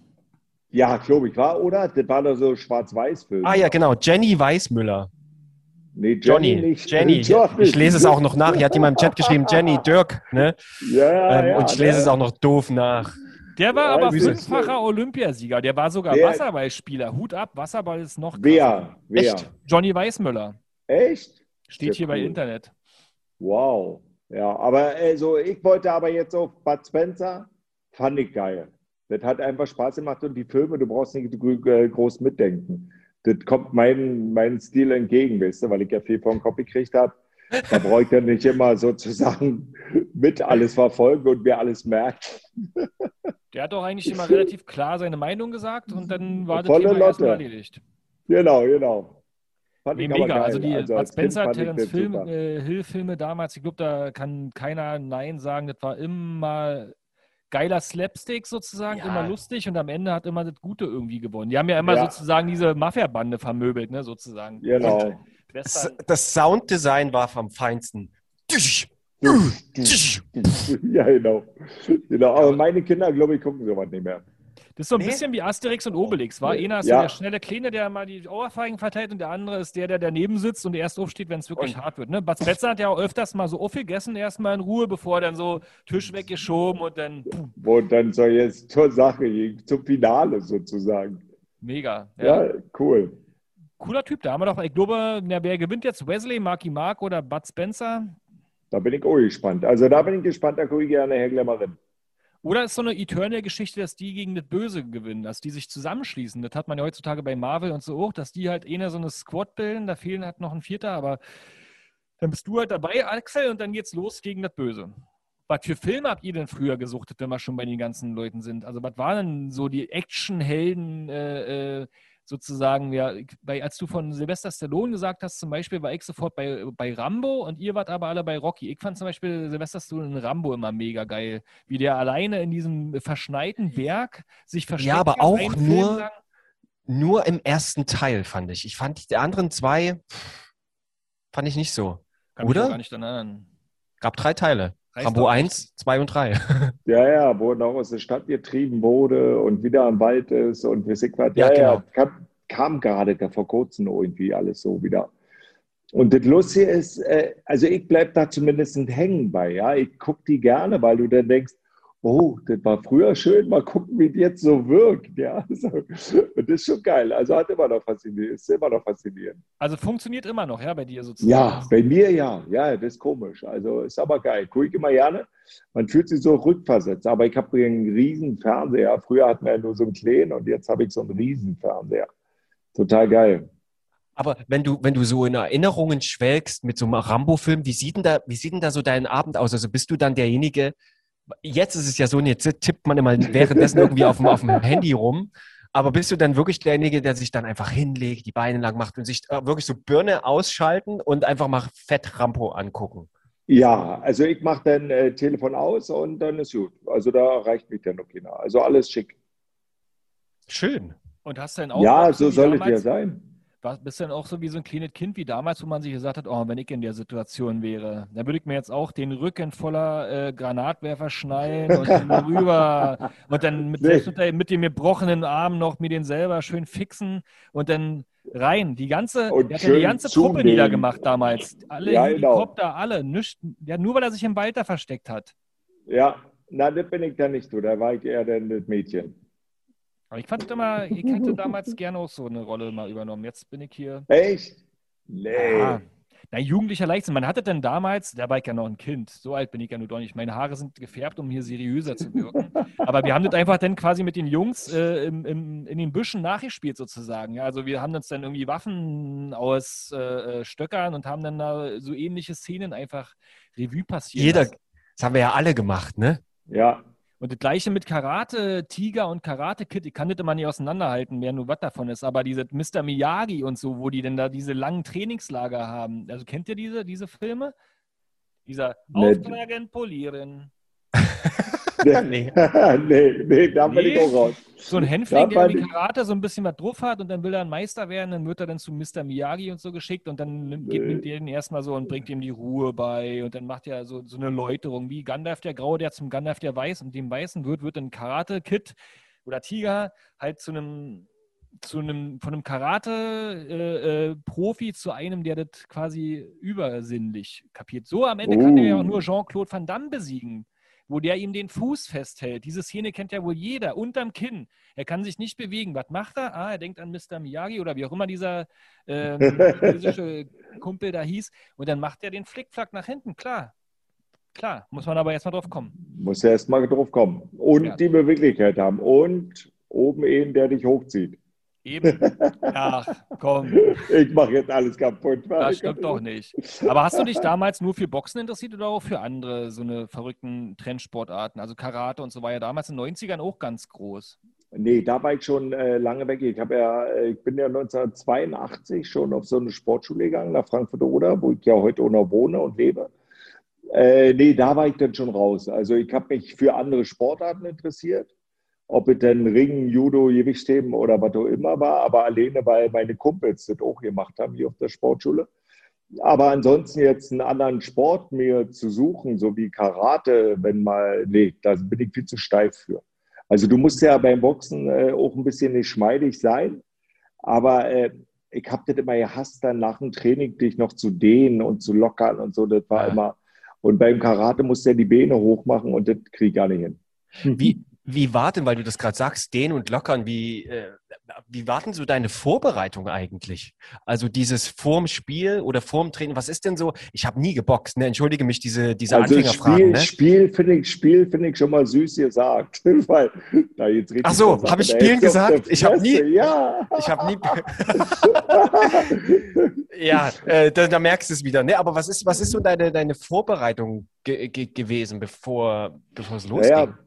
Ja, glaube ich, war, oder? Das war doch so Schwarz-Weiß-Film. Ah ja, genau. Jenny Weißmüller. Nee, Johnny. Jenny nicht. Jenny. Johnny. Ich lese es auch noch nach. Hier hat jemand im Chat geschrieben, Jenny, Dirk. Ne? Ja, Ähm, ja, und ich lese ne? es auch noch doof nach. Der war Ja, aber fünffacher Olympiasieger. Der war sogar Der- Wasserballspieler. Hut ab, Wasserball ist noch. Wer? Wer? Echt? Johnny Weissmüller. Echt? Steht Sehr hier bei cool. Internet. Wow. Ja, aber also ich wollte aber jetzt auf Bud Spencer, fand ich geil. Das hat einfach Spaß gemacht und die Filme, du brauchst nicht äh, groß mitdenken. Das kommt meinem mein Stil entgegen, weißt du, weil ich ja viel vom Kopf gekriegt habe. Da brauche ich dann nicht immer sozusagen mit alles verfolgen und mir alles merken. Der hat doch eigentlich immer *laughs* relativ klar seine Meinung gesagt und dann war das Volle Thema erstmal erledigt. Genau, genau. Fand Nee, mega. Also die Bud als Spencer, Terence das Film, äh, Hill-Filme damals, ich glaube, da kann keiner Nein sagen. Das war immer geiler Slapstick sozusagen, Ja. immer lustig und am Ende hat immer das Gute irgendwie gewonnen. Die haben ja immer Ja. sozusagen diese Mafia-Bande vermöbelt, ne, sozusagen. Genau. Das, das Sounddesign war vom Feinsten. ja, genau. genau. Aber meine Kinder, glaube ich, gucken sowas nicht mehr. Das ist so ein Nee. bisschen wie Asterix und Obelix, war? Einer ist Ja. der schnelle Kleine, der mal die Ohrfeigen verteilt und der andere ist der, der daneben sitzt und erst aufsteht, wenn es wirklich hart wird. Ne? Bud Spencer hat ja auch öfters mal so aufgegessen, erstmal in Ruhe, bevor dann so Tisch weggeschoben und dann pum, Wo dann so jetzt zur Sache zum Finale sozusagen. mega. Ja. Ja, cool. Cooler Typ, da haben wir doch, ich glaube, na, wer gewinnt jetzt? Wesley, Marky Mark oder Bud Spencer? Da bin ich auch gespannt. Also da bin ich gespannt, da gucke ich gerne Herr Glemmerin. Oder ist so eine Eternal-Geschichte, dass die gegen das Böse gewinnen, dass die sich zusammenschließen? Das hat man ja heutzutage bei Marvel und so auch, dass die halt eine so eine Squad bilden, da fehlen halt noch ein Vierter, aber dann bist du halt dabei, Axel, und dann geht's los gegen das Böse. Was für Filme habt ihr denn früher gesuchtet, wenn wir schon bei den ganzen Leuten sind? Also, was waren denn so die Actionhelden äh, äh, sozusagen? Ja, bei, als du von Sylvester Stallone gesagt hast, zum Beispiel, war ich sofort bei, bei Rambo und ihr wart aber alle bei Rocky. Ich fand zum Beispiel Sylvester Stallone in Rambo immer mega geil, wie der alleine in diesem verschneiten Berg sich versteckt. aber hat, auch nur-. Nur im ersten Teil, fand ich. Ich fand die anderen zwei, fand ich nicht so. Kann mich oder? auch gar nicht erinnern. Gab drei Teile. Doch 1, 2 und 3. *laughs* Ja, ja, wo noch aus der Stadt getrieben wurde und wieder im Wald ist und ich was. Ja, Ja, ja, genau. kam, kam gerade da vor kurzem irgendwie alles so wieder. Und das Lustige ist, äh, also ich bleibe da zumindest hängen bei, ja. Ich gucke die gerne, weil du dann denkst, oh, das war früher schön, mal gucken, wie das jetzt so wirkt, ja. *laughs* So. Und das ist schon geil. Also hat immer noch faszinierend, ist immer noch faszinierend. Also funktioniert immer noch, ja, bei dir sozusagen. Ja, bei mir ja. Ja, das ist komisch. Also ist aber geil. Gucke ich immer gerne. Man fühlt sich so rückversetzt. Aber ich habe einen riesen Fernseher. Früher hatten wir ja nur so einen kleinen und jetzt habe ich so einen riesen Fernseher. Total geil. Aber wenn du, wenn du so in Erinnerungen schwelgst mit so einem Rambo-Film, wie sieht denn da, wie sieht denn da so dein Abend aus? Also bist du dann derjenige, jetzt ist es ja so, jetzt tippt man immer währenddessen irgendwie auf dem, auf dem Handy rum. Aber bist du dann wirklich derjenige, der sich dann einfach hinlegt, die Beine lang macht und sich äh, wirklich so Birne ausschalten und einfach mal Fett Rambo angucken? Ja, also ich mache dann äh, Telefon aus und dann ist gut. Also da reicht mich dann noch keiner. Also alles schick. Schön. Und hast dann auch Ja, so soll es ja sein. War- Bist du dann auch so wie so ein kleines Kind wie damals, wo man sich gesagt hat, oh, wenn ich in der Situation wäre, dann würde ich mir jetzt auch den Rücken voller äh, Granatwerfer schnallen und dann rüber *laughs* und dann mit, Nee. mit, dem gebrochenen Arm noch mir den selber schön fixen und dann rein. Die ganze, der hat ja die ganze Truppe niedergemacht damals. Alle Ja, genau. Helikopter, alle. Nichts, ja, nur weil er sich im Wald da versteckt hat. Ja, na, das bin ich dann nicht so. Da war ich eher dann das Mädchen. Aber ich fand immer, ich hätte damals gerne auch so eine Rolle mal übernommen. Jetzt bin ich hier. Echt? Nee. Ja. Na, jugendlicher Leichtsinn. Man hatte denn damals, da war ich ja noch ein Kind, so alt bin ich ja nur doch nicht. Meine Haare sind gefärbt, um hier seriöser zu wirken. *laughs* Aber wir haben das einfach dann quasi mit den Jungs äh, im, im, in den Büschen nachgespielt sozusagen. Ja, also wir haben uns dann irgendwie Waffen aus äh, äh, Stöckern und haben dann da so ähnliche Szenen einfach Revue passieren Jeder, das haben wir ja alle gemacht, ne? Ja, Und das gleiche mit Karate Tiger und Karate Kid. Ich kann das immer nicht auseinanderhalten, wer nur was davon ist. Aber diese Mr. Miyagi und so, wo die denn da diese langen Trainingslager haben. Also kennt ihr diese, diese Filme? Dieser Nee. Auftragen, polieren. *laughs* Nee. *laughs* *laughs* nee, nee, da bin ich Nee. auch raus. So ein Hänfling, der in die Karate so ein bisschen was drauf hat und dann will er ein Meister werden, dann wird er dann zu Mr. Miyagi und so geschickt und dann nimmt, Nee. nimmt er ihn erstmal so und bringt ihm die Ruhe bei und dann macht er so, so eine Läuterung, wie Gandalf der Graue, der zum Gandalf der Weiß und dem Weißen wird, wird ein Karate-Kid oder Tiger halt zu einem zu einem, von einem Karate-Profi zu einem, der das quasi übersinnlich kapiert. So am Ende kann er ja auch Oh. nur Jean-Claude Van Damme besiegen, wo der ihm den Fuß festhält. Diese Szene kennt ja wohl jeder, unterm Kinn. Er kann sich nicht bewegen. Was macht er? Ah, er denkt an Mr. Miyagi oder wie auch immer dieser ähm, *laughs* chinesische Kumpel da hieß. Und dann macht er den Flickflack nach hinten, klar. Klar, muss man aber erstmal drauf kommen. Muss ja erst mal drauf kommen. Und Ja. die Beweglichkeit haben. Und oben einen, der dich hochzieht. Eben. Ach, komm. *laughs* Ich mache jetzt alles kaputt. Das stimmt doch nicht. Aber hast du dich damals nur für Boxen interessiert oder auch für andere, so eine verrückten Trendsportarten? Also Karate und so war ja damals in den 90ern auch ganz groß. Nee, da war ich schon äh, lange weg. Ich, ja, äh, ich bin ja 1982 schon auf so eine Sportschule gegangen, nach Frankfurt-Oder, wo ich ja heute auch noch wohne und lebe. Äh, nee, da war ich dann schon raus. Also ich habe mich für andere Sportarten interessiert. Ob es denn Ringen, Judo, Gewichtheben oder was auch immer war, aber alleine, weil meine Kumpels das auch gemacht haben hier auf der Sportschule. Aber ansonsten jetzt einen anderen Sport mir zu suchen, so wie Karate, wenn mal, nee, da bin ich viel zu steif für. Also du musst ja beim Boxen äh, auch ein bisschen geschmeidig sein, aber äh, ich habe das immer gehasst, dann nach dem Training dich noch zu dehnen und zu lockern und so, das war Ja. immer. Und beim Karate musst du ja die Beine hochmachen und das krieg ich gar nicht hin. Wie, wie war denn, weil du das gerade sagst, dehnen und lockern, wie, äh, wie war denn so deine Vorbereitung eigentlich? Also dieses vorm Spiel oder vorm Training, was ist denn so? Ich habe nie geboxt, ne? entschuldige mich, diese, diese Also Anfängerfragen. Spiel, Ne? Spiel finde ich, Spiel finde ich schon mal süß gesagt. *laughs* Weil, da jetzt Ach so, zur Sache, hab ich Spielen gesagt? Ich hab nie- Ja. Ich habe nie. *laughs* ja, äh, da, da merkst du es wieder. Ne? Aber was ist, was ist so deine, deine Vorbereitung ge ge gewesen, bevor, bevor es losging? Naja,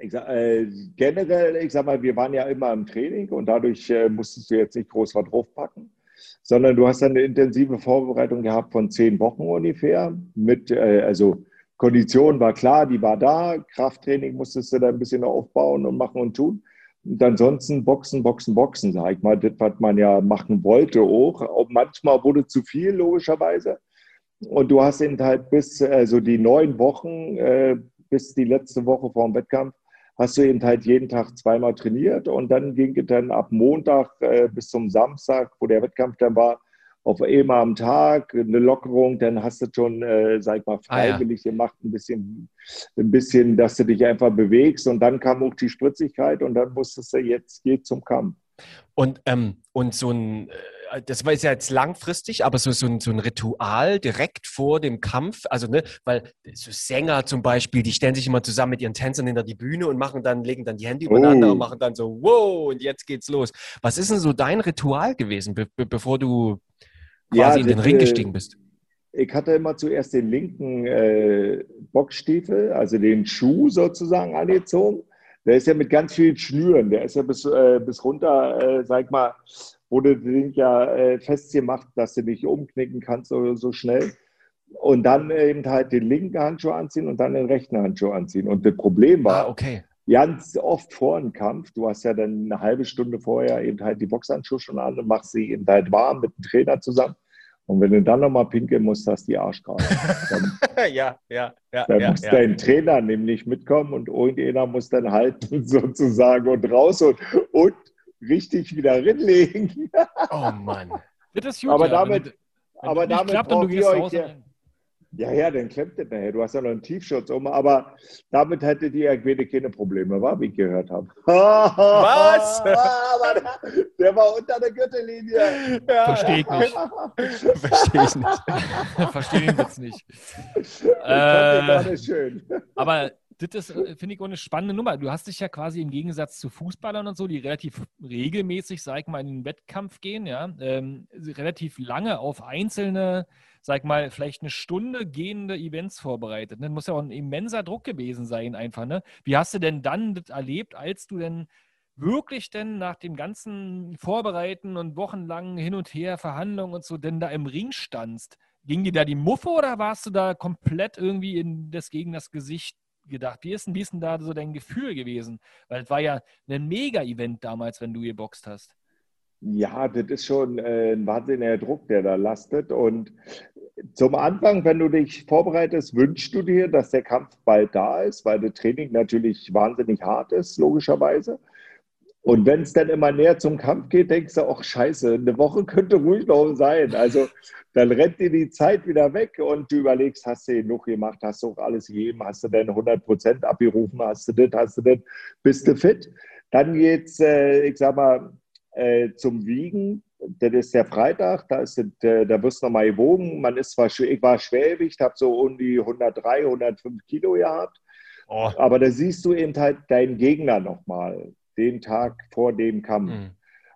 ich sag, äh, generell, ich sag mal, wir waren ja immer im Training und dadurch äh, musstest du jetzt nicht groß was draufpacken, sondern du hast dann eine intensive Vorbereitung gehabt von zehn Wochen ungefähr. Mit, äh, also Kondition war klar, die war da, Krafttraining musstest du da ein bisschen aufbauen und machen und tun. Und ansonsten Boxen, Boxen, Boxen, sag ich mal, das, was man ja machen wollte auch. auch manchmal wurde zu viel, logischerweise. Und du hast eben halt bis also die neun Wochen, äh, bis die letzte Woche vor dem Wettkampf, hast du eben halt jeden Tag zweimal trainiert und dann ging es dann ab Montag äh, bis zum Samstag, wo der Wettkampf dann war, auf einmal am Tag eine Lockerung, dann hast du schon, äh, sag ich mal, Ah, ja. freiwillig gemacht, ein bisschen, ein bisschen, dass du dich einfach bewegst und dann kam auch die Spritzigkeit und dann wusstest du, jetzt geht zum Kampf. Und, ähm, und so ein, äh, das war ist ja jetzt langfristig, aber so, so, ein, so ein Ritual direkt vor dem Kampf, also ne, weil so Sänger zum Beispiel, die stellen sich immer zusammen mit ihren Tänzern hinter die Bühne und machen dann, legen dann die Hände übereinander Oh. und machen dann so, wow, und jetzt geht's los. Was ist denn so dein Ritual gewesen, be be bevor du Ja, quasi in den Ring äh, gestiegen bist? Ich hatte immer zuerst den linken äh, Boxstiefel, also den Schuh sozusagen angezogen. Der ist ja mit ganz vielen Schnüren. Der ist ja bis, äh, bis runter, äh, sag mal, wurde das Ding ja äh, festgemacht, dass du nicht umknicken kannst so, so schnell. Und dann eben halt den linken Handschuh anziehen und dann den rechten Handschuh anziehen. Und das Problem war, Ah, okay. ganz oft vor dem Kampf, du hast ja dann eine halbe Stunde vorher eben halt die Boxhandschuhe schon an und machst sie eben halt warm mit dem Trainer zusammen. Und wenn du dann nochmal pinkeln musst, hast du die Arschkarte. *laughs* Ja, ja, ja, dann ja, muss ja. dein Trainer nämlich mitkommen und irgendeiner muss dann halten *laughs* sozusagen und raus und, und richtig wieder rinlegen. Oh Mann. Das ist gut, Aber ja, damit- wenn, wenn aber das nicht damit klappt braucht ihr euch ja- dann- Ja, ja, dann klemmt das nachher. Du hast ja noch einen Tiefschutz um, aber damit hättet ihr ja keine Probleme, war, wie ich gehört habe. *laughs* Was? *laughs* Der, war unter der Gürtellinie. Verstehe ich nicht. *laughs* Verstehe ich nicht. Verstehe nicht. Das ich gar Äh, nicht schön. aber das ist, äh, finde ich, auch eine spannende Nummer. Du hast dich ja quasi im Gegensatz zu Fußballern und so, die relativ regelmäßig, sag ich mal, in den Wettkampf gehen, ja, ähm, relativ lange auf einzelne, sag ich mal, vielleicht eine Stunde gehende Events vorbereitet. Ne? Das muss ja auch ein immenser Druck gewesen sein, einfach. Ne? Wie hast du denn dann das erlebt, als du denn wirklich denn nach dem ganzen Vorbereiten und wochenlangen Hin und Her, Verhandlungen und so, denn da im Ring standst? ging dir da die Muffe oder warst du da komplett irgendwie in das gegen das Gesicht gedacht? Wie ist, denn, wie ist denn da so dein Gefühl gewesen? Weil es war ja ein Mega-Event damals, wenn du geboxt hast. Ja, das ist schon äh, ein wahnsinniger Druck, der da lastet. Und zum Anfang, wenn du dich vorbereitest, wünschst du dir, dass der Kampf bald da ist, weil das Training natürlich wahnsinnig hart ist, logischerweise. Und wenn es dann immer näher zum Kampf geht, denkst du, ach scheiße, eine Woche könnte ruhig noch sein. Also dann rennt dir die Zeit wieder weg und du überlegst, hast du genug gemacht, hast du auch alles gegeben, hast du deine 100 Prozent abgerufen, hast du das, hast du das, bist du fit. Dann geht's, äh, ich sag mal, äh, zum Wiegen. Das ist der Freitag, da, ist, äh, da wirst du nochmal gewogen. Man ist zwar, ich war Schwergewicht, habe so um die 103, 105 Kilo gehabt. Oh. Aber da siehst du eben halt deinen Gegner nochmal, den Tag vor dem Kampf. Mhm.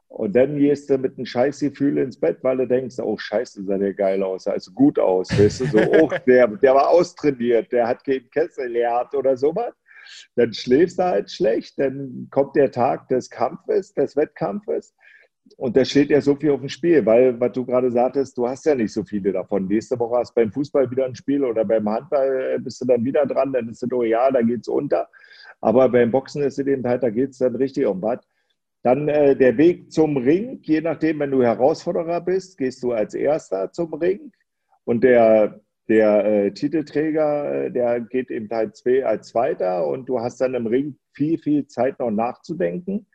Und dann gehst du mit einem Scheißgefühl ins Bett, weil du denkst, oh Scheiße, sah der geil aus, also gut aus, weißt du, so, *laughs* oh, der, der war austrainiert, der hat keinen Kessel leert oder sowas. Dann schläfst du halt schlecht, dann kommt der Tag des Kampfes, des Wettkampfes. Und da steht ja so viel auf dem Spiel, weil, was du gerade sagtest, du hast ja nicht so viele davon. Nächste Woche hast du beim Fußball wieder ein Spiel oder beim Handball bist du dann wieder dran, dann ist es, oh ja, da geht es unter. Aber beim Boxen ist es eben halt, da geht es dann richtig um was. Dann äh, der Weg zum Ring, je nachdem, wenn du Herausforderer bist, gehst du als Erster zum Ring. Und der der äh, Titelträger, äh, der geht eben halt zwei, als Zweiter und du hast dann im Ring viel, viel Zeit noch nachzudenken,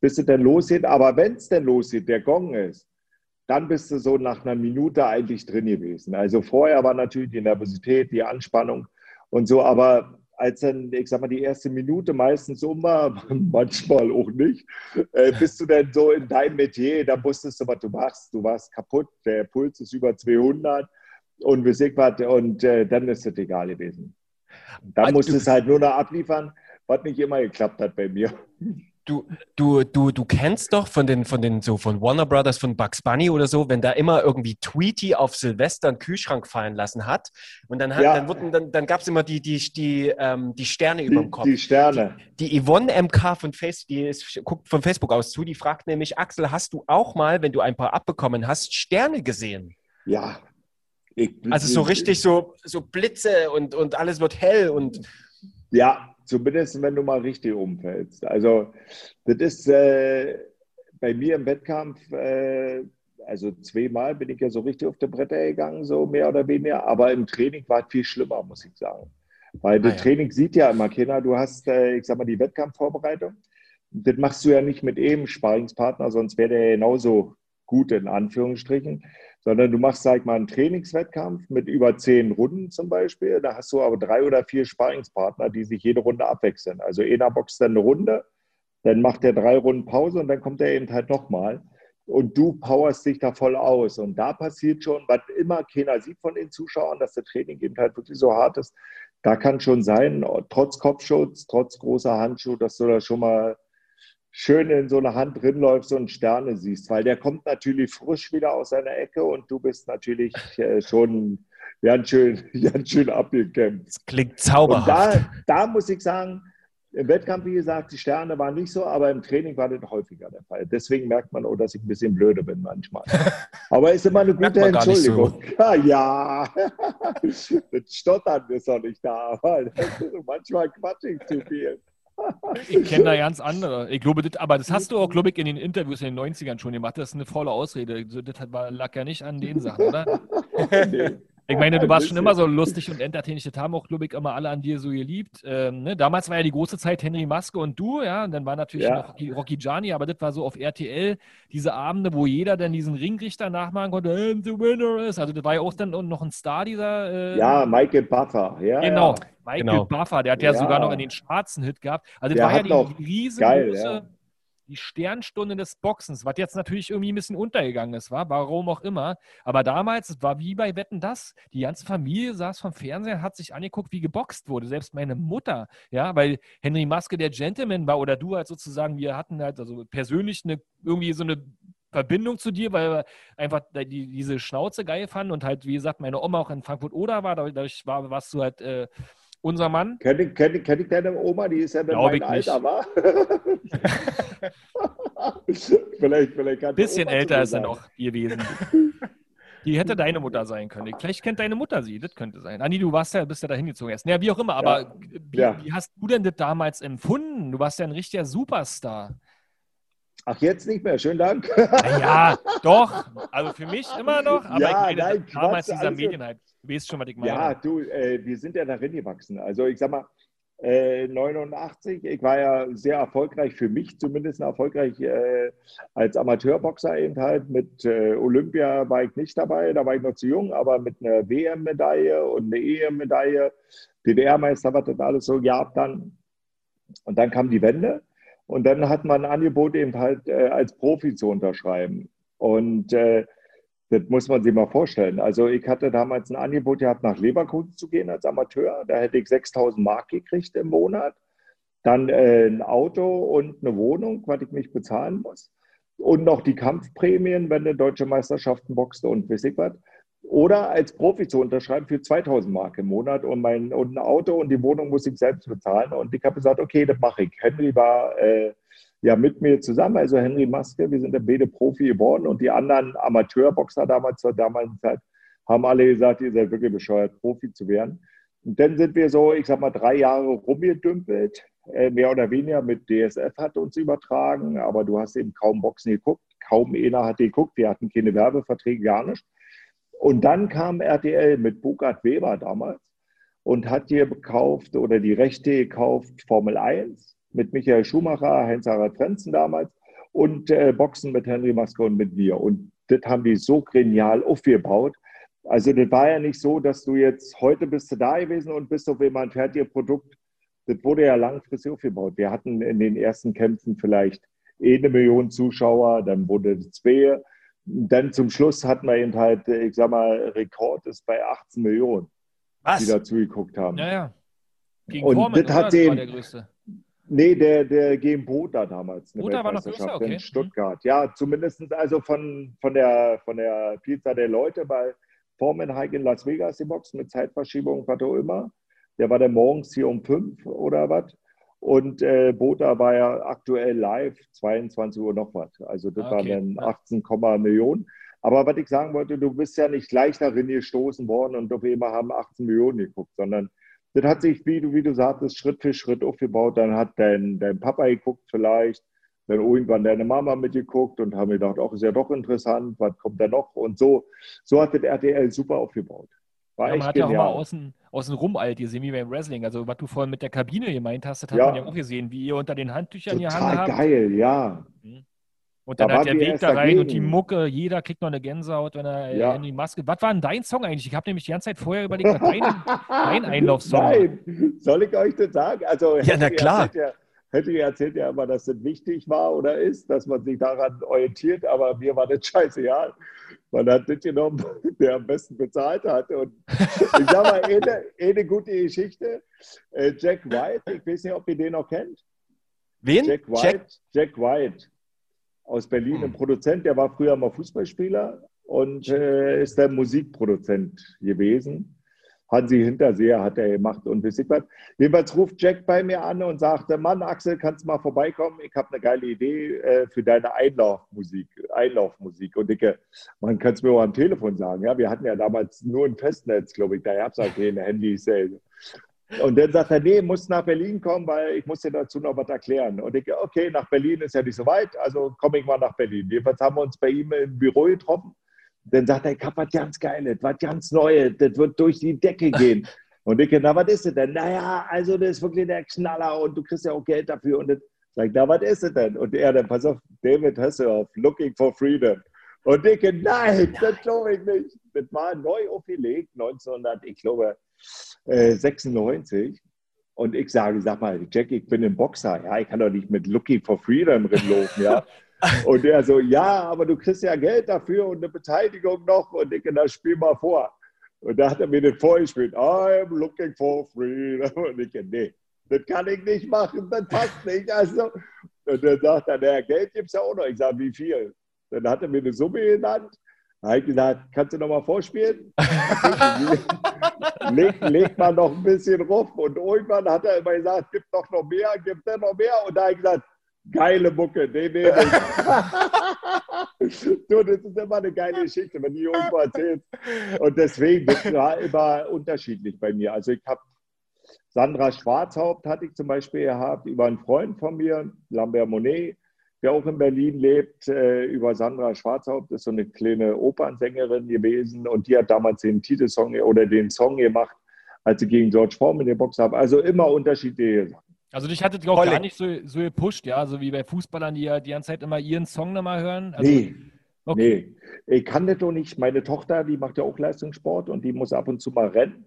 bis es dann losgeht. Aber wenn es denn losgeht, der Gong ist, dann bist du so nach einer Minute eigentlich drin gewesen. Also vorher war natürlich die Nervosität, die Anspannung und so, aber als dann, ich sag mal, die erste Minute meistens um war, *laughs* manchmal auch nicht, äh, bist du dann so in deinem Metier, da wusstest du, was du machst. Du warst kaputt, der Puls ist über 200 und war, und äh, dann ist es egal gewesen. Da musst du es halt nur noch abliefern, was nicht immer geklappt hat bei mir. Du, du, du, du kennst doch von den, von den, so von Warner Brothers, von Bugs Bunny oder so, wenn da immer irgendwie Tweety auf Silvester einen Kühlschrank fallen lassen hat. Und dann, hat, ja. dann, wurden, dann, dann gab es immer die, die, die, ähm, die Sterne über dem Kopf. Die Sterne. Die, die Yvonne MK von Facebook, die ist, guckt von Facebook aus zu, die fragt nämlich, Axel, hast du auch mal, wenn du ein paar abbekommen hast, Sterne gesehen? Ja, ich, also so richtig so, so Blitze und, und alles wird hell und. Ja, zumindest wenn du mal richtig umfällst. Also, das ist äh, bei mir im Wettkampf, äh, also zweimal bin ich ja so richtig auf die Bretter gegangen, so mehr oder weniger, aber im Training war es viel schlimmer, muss ich sagen. Weil ah, das ja. Training sieht ja immer keiner. Du hast, äh, ich sag mal, die Wettkampfvorbereitung. Das machst du ja nicht mit eben Sparingspartner, sonst wäre der genauso gut in Anführungsstrichen sondern du machst, sag ich mal, einen Trainingswettkampf mit über zehn Runden zum Beispiel. Da hast du aber drei oder vier Sparingspartner, die sich jede Runde abwechseln. Also einer boxt dann eine Runde, dann macht er drei Runden Pause und dann kommt er eben halt nochmal. Und du powerst dich da voll aus. Und da passiert schon, was immer keiner sieht von den Zuschauern, dass der Training eben halt wirklich so hart ist. Da kann schon sein, trotz Kopfschutz, trotz großer Handschuhe, dass du da schon mal schön in so eine Hand drin läufst und Sterne siehst, weil der kommt natürlich frisch wieder aus seiner Ecke und du bist natürlich äh, schon ganz schön, *laughs* ganz schön abgekämpft. Das klingt zauberhaft. Und da, da muss ich sagen, im Wettkampf, wie gesagt, die Sterne waren nicht so, aber im Training war das häufiger der Fall. Deswegen merkt man auch, dass ich ein bisschen blöde bin manchmal. Aber ist immer eine *laughs* gute Entschuldigung. So. Ja, ja. *laughs* das Stottern ist auch nicht da, weil manchmal quatsch ich zu viel. Ich kenne da ganz andere. Ich glaube, das, aber das hast du auch, glaube ich, in den Interviews in den 90ern schon gemacht. Das ist eine volle Ausrede. Das lag ja nicht an den Sachen, oder? *laughs* nee. Ich meine, du warst schon immer so lustig und entertaining. Das haben auch, glaube ich, immer alle an dir so geliebt. Ähm, ne? Damals war ja die große Zeit Henry Maske und du, ja. Und dann war natürlich ja. noch Rocky Gianni, aber das war so auf RTL diese Abende, wo jeder dann diesen Ringrichter nachmachen konnte, and the winner is. Also das war ja auch dann noch ein Star dieser. Äh, ja, Michael Buffer, ja. Genau. Ja. Michael genau. Buffer, der hat ja, ja, sogar noch in den schwarzen Hit gehabt. Also das der war ja die riesengroße die Sternstunde des Boxens, was jetzt natürlich irgendwie ein bisschen untergegangen ist, war, warum auch immer. Aber damals, es war wie bei Wetten das, die ganze Familie saß vom Fernseher, hat sich angeguckt, wie geboxt wurde. Selbst meine Mutter, ja, weil Henry Maske der Gentleman war oder du halt sozusagen, wir hatten halt also persönlich eine, irgendwie so eine Verbindung zu dir, weil wir einfach die, diese Schnauze geil fanden und halt, wie gesagt, meine Oma auch in Frankfurt-Oder war, dadurch war, warst du halt äh, unser Mann. Kenne kenn, kenn ich deine Oma, die ist ja in meinem Alter, war? *laughs* vielleicht, vielleicht Ein bisschen älter ist er noch gewesen. *laughs* Die hätte deine Mutter sein können. Vielleicht kennt deine Mutter sie, das könnte sein. Anni, du warst ja, bist ja da hingezogen erst. Ja, wie auch immer, aber Ja. Wie, Ja. wie hast du denn das damals empfunden? Du warst ja ein richtiger Superstar. Ach, jetzt nicht mehr. Schönen Dank. Naja, doch. Also für mich immer noch, aber Ja, ich meine, nein, damals Quatsch, dieser also- Medienhype. Du weißt schon, was ich meine. Ja, du, äh, wir sind ja darin gewachsen. Also ich sag mal, äh, 89, ich war ja sehr erfolgreich, für mich zumindest erfolgreich äh, als Amateurboxer eben halt. Mit äh, Olympia war ich nicht dabei, da war ich noch zu jung, aber mit einer WM-Medaille und einer EM-Medaille, DDR-Meister, was das alles so gab dann. Und dann kam die Wende und dann hat man ein Angebot eben halt äh, als Profi zu unterschreiben. Und äh, das muss man sich mal vorstellen. Also ich hatte damals ein Angebot gehabt, nach Leverkusen zu gehen als Amateur. Da hätte ich 6.000 Mark gekriegt im Monat. Dann äh, ein Auto und eine Wohnung, was ich nicht bezahlen muss. Und noch die Kampfprämien, wenn du deutsche Meisterschaften boxte und weiß ich was. Oder als Profi zu unterschreiben für 2.000 Mark im Monat und, mein, und ein Auto und die Wohnung muss ich selbst bezahlen. Und ich habe gesagt, okay, das mache ich. Henry war äh, ja mit mir zusammen, also Henry Maske, wir sind ja beide Profi geworden und die anderen Amateurboxer damals zur damaligen Zeit haben alle gesagt, ihr seid wirklich bescheuert, Profi zu werden. Und dann sind wir so, ich sag mal, drei Jahre rumgedümpelt, äh, mehr oder weniger mit DSF hat uns übertragen, aber du hast eben kaum Boxen geguckt, kaum einer hat geguckt, wir hatten keine Werbeverträge, gar nicht. Und dann kam RTL mit Burkhard Weber damals und hat hier gekauft oder die Rechte gekauft, Formel 1 mit Michael Schumacher, Heinz-Harald Frenzen damals und äh, Boxen mit Henry Maske und mit mir. Und das haben die so genial aufgebaut. Also das war ja nicht so, dass du jetzt, heute bist du da gewesen und bist auf einmal ein fertiges Produkt. Das wurde ja langfristig aufgebaut. Wir hatten in den ersten Kämpfen vielleicht eine Million Zuschauer, dann wurde es zwei. Dann zum Schluss hatten wir eben halt, ich sag mal, Rekord ist bei 18 Millionen, die Was? dazu geguckt haben. Ja, ja. Gegen Und Foreman, das hat den- der größte. Nee, der, der gegen Bota damals. Bota war noch größer, okay. in Stuttgart. Ja, zumindest also von, von, der, von der Vielzahl der Leute, weil Foreman Hike in Las Vegas die Box mit Zeitverschiebung, was auch immer. Der war dann morgens hier um fünf oder was. Und äh, Bota war ja aktuell live, 22 Uhr noch was. Also das Ah, waren okay. dann Ja. 18, Millionen. Aber was ich sagen wollte, du bist ja nicht gleich darin gestoßen worden und auf einmal haben 18 Millionen geguckt, sondern das hat sich, wie du, wie du sagtest, Schritt für Schritt aufgebaut. Dann hat dein, dein Papa geguckt vielleicht, dann irgendwann deine Mama mitgeguckt und haben gedacht, auch ist ja doch interessant, was kommt da noch? Und so, so hat das RTL super aufgebaut. War Ja, man hat ja auch mal genial. außen, außen rum alt gesehen, wie beim Wrestling. Also, was du vorhin mit der Kabine gemeint hast, das hat Ja. man ja auch gesehen, wie ihr unter den Handtüchern gehangen Total habt. geil, ja. Und Da dann hat waren der Weg da rein und die. Mucke, jeder kriegt noch eine Gänsehaut, wenn er äh, Ja. Henry Maske. Was war denn dein Song eigentlich? Ich habe nämlich die ganze Zeit vorher überlegt, was dein, *laughs* dein Einlaufsong. Nein, soll ich euch das sagen? Also, Ja, na *laughs* klar. Ja, Henry erzählt ja immer, dass das wichtig war oder ist, dass man sich daran orientiert, aber mir war das *laughs* scheißegal. Man hat das genommen, *laughs* der am besten bezahlt hat. Und *laughs* ich sag mal, eine, eine gute Geschichte. Äh, Jack White, ich weiß nicht, ob ihr den noch kennt. Wen? Jack White, Jack White aus Berlin, Hm. ein Produzent, der war früher mal Fußballspieler und äh, ist dann Musikproduzent gewesen. Hansi Hinterseher hat er gemacht und weiß ich was. Jedenfalls ruft Jack bei mir an und sagte, Mann, Axel, kannst du mal vorbeikommen? Ich habe eine geile Idee äh, für deine Einlaufmusik. Einlaufmusik. Und ich, man kann es mir auch am Telefon sagen. Ja, wir hatten ja damals nur ein Festnetz, glaube ich. Da gab es auch keine Handys. Äh. Und dann sagt er, nee, muss nach Berlin kommen, weil ich muss dir dazu noch was erklären. Und ich, okay, nach Berlin ist ja nicht so weit, also komme ich mal nach Berlin. Jedenfalls haben wir uns bei ihm im Büro getroffen. Dann sagt er, ich habe was ganz Geiles, was ganz Neues, das wird durch die Decke gehen. *laughs* Und ich, na, was ist es denn? Naja, also das ist wirklich der Knaller und du kriegst ja auch Geld dafür. Und dann sag ich, na, was ist es denn? Und er dann, pass auf, David Hasselhoff, Looking for Freedom. Und ich, nein, das glaube ich nicht. Das war neu aufgelegt, 1900, ich glaube, äh, 96. Und ich sage, sag mal, Jack, ich bin ein Boxer. Ja, ich kann doch nicht mit Looking for Freedom rumlaufen, ja. *laughs* *laughs* Und er so, ja, aber du kriegst ja Geld dafür und eine Beteiligung noch. Und ich, na, spiel mal vor. Und da hat er mir das vorgespielt. I'm looking for freedom. *laughs* Und ich, nee, das kann ich nicht machen, das passt nicht. Also, und dann sagt er, naja, Geld gibt es ja auch noch. Ich sage, wie viel? Dann hat er mir eine Summe genannt. Da habe ich gesagt, kannst du noch mal vorspielen? *laughs* leg, leg mal noch ein bisschen ruf. Und irgendwann hat er immer gesagt, gib doch noch mehr, gib dann noch mehr. Und da habe ich gesagt, Geile Mucke, nee, nee, nee. du, das ist immer eine geile Geschichte, wenn die irgendwo erzählst. Und deswegen, das war immer unterschiedlich bei mir. Also ich habe Sandra Schwarzhaupt hatte ich zum Beispiel gehabt, über einen Freund von mir, Lambert Monet, der auch in Berlin lebt, äh, über Sandra Schwarzhaupt, ist so eine kleine Opernsängerin gewesen und die hat damals den Titelsong oder den Song gemacht, als sie gegen George Foreman geboxt haben. Also immer unterschiedliche Sachen. Also dich hattet ihr auch gar nicht so, so gepusht, ja, so wie bei Fußballern, die ja die ganze Zeit immer ihren Song nochmal hören. Also, nee, okay. nee, ich kann das doch nicht. Meine Tochter, die macht ja auch Leistungssport und die muss ab und zu mal rennen.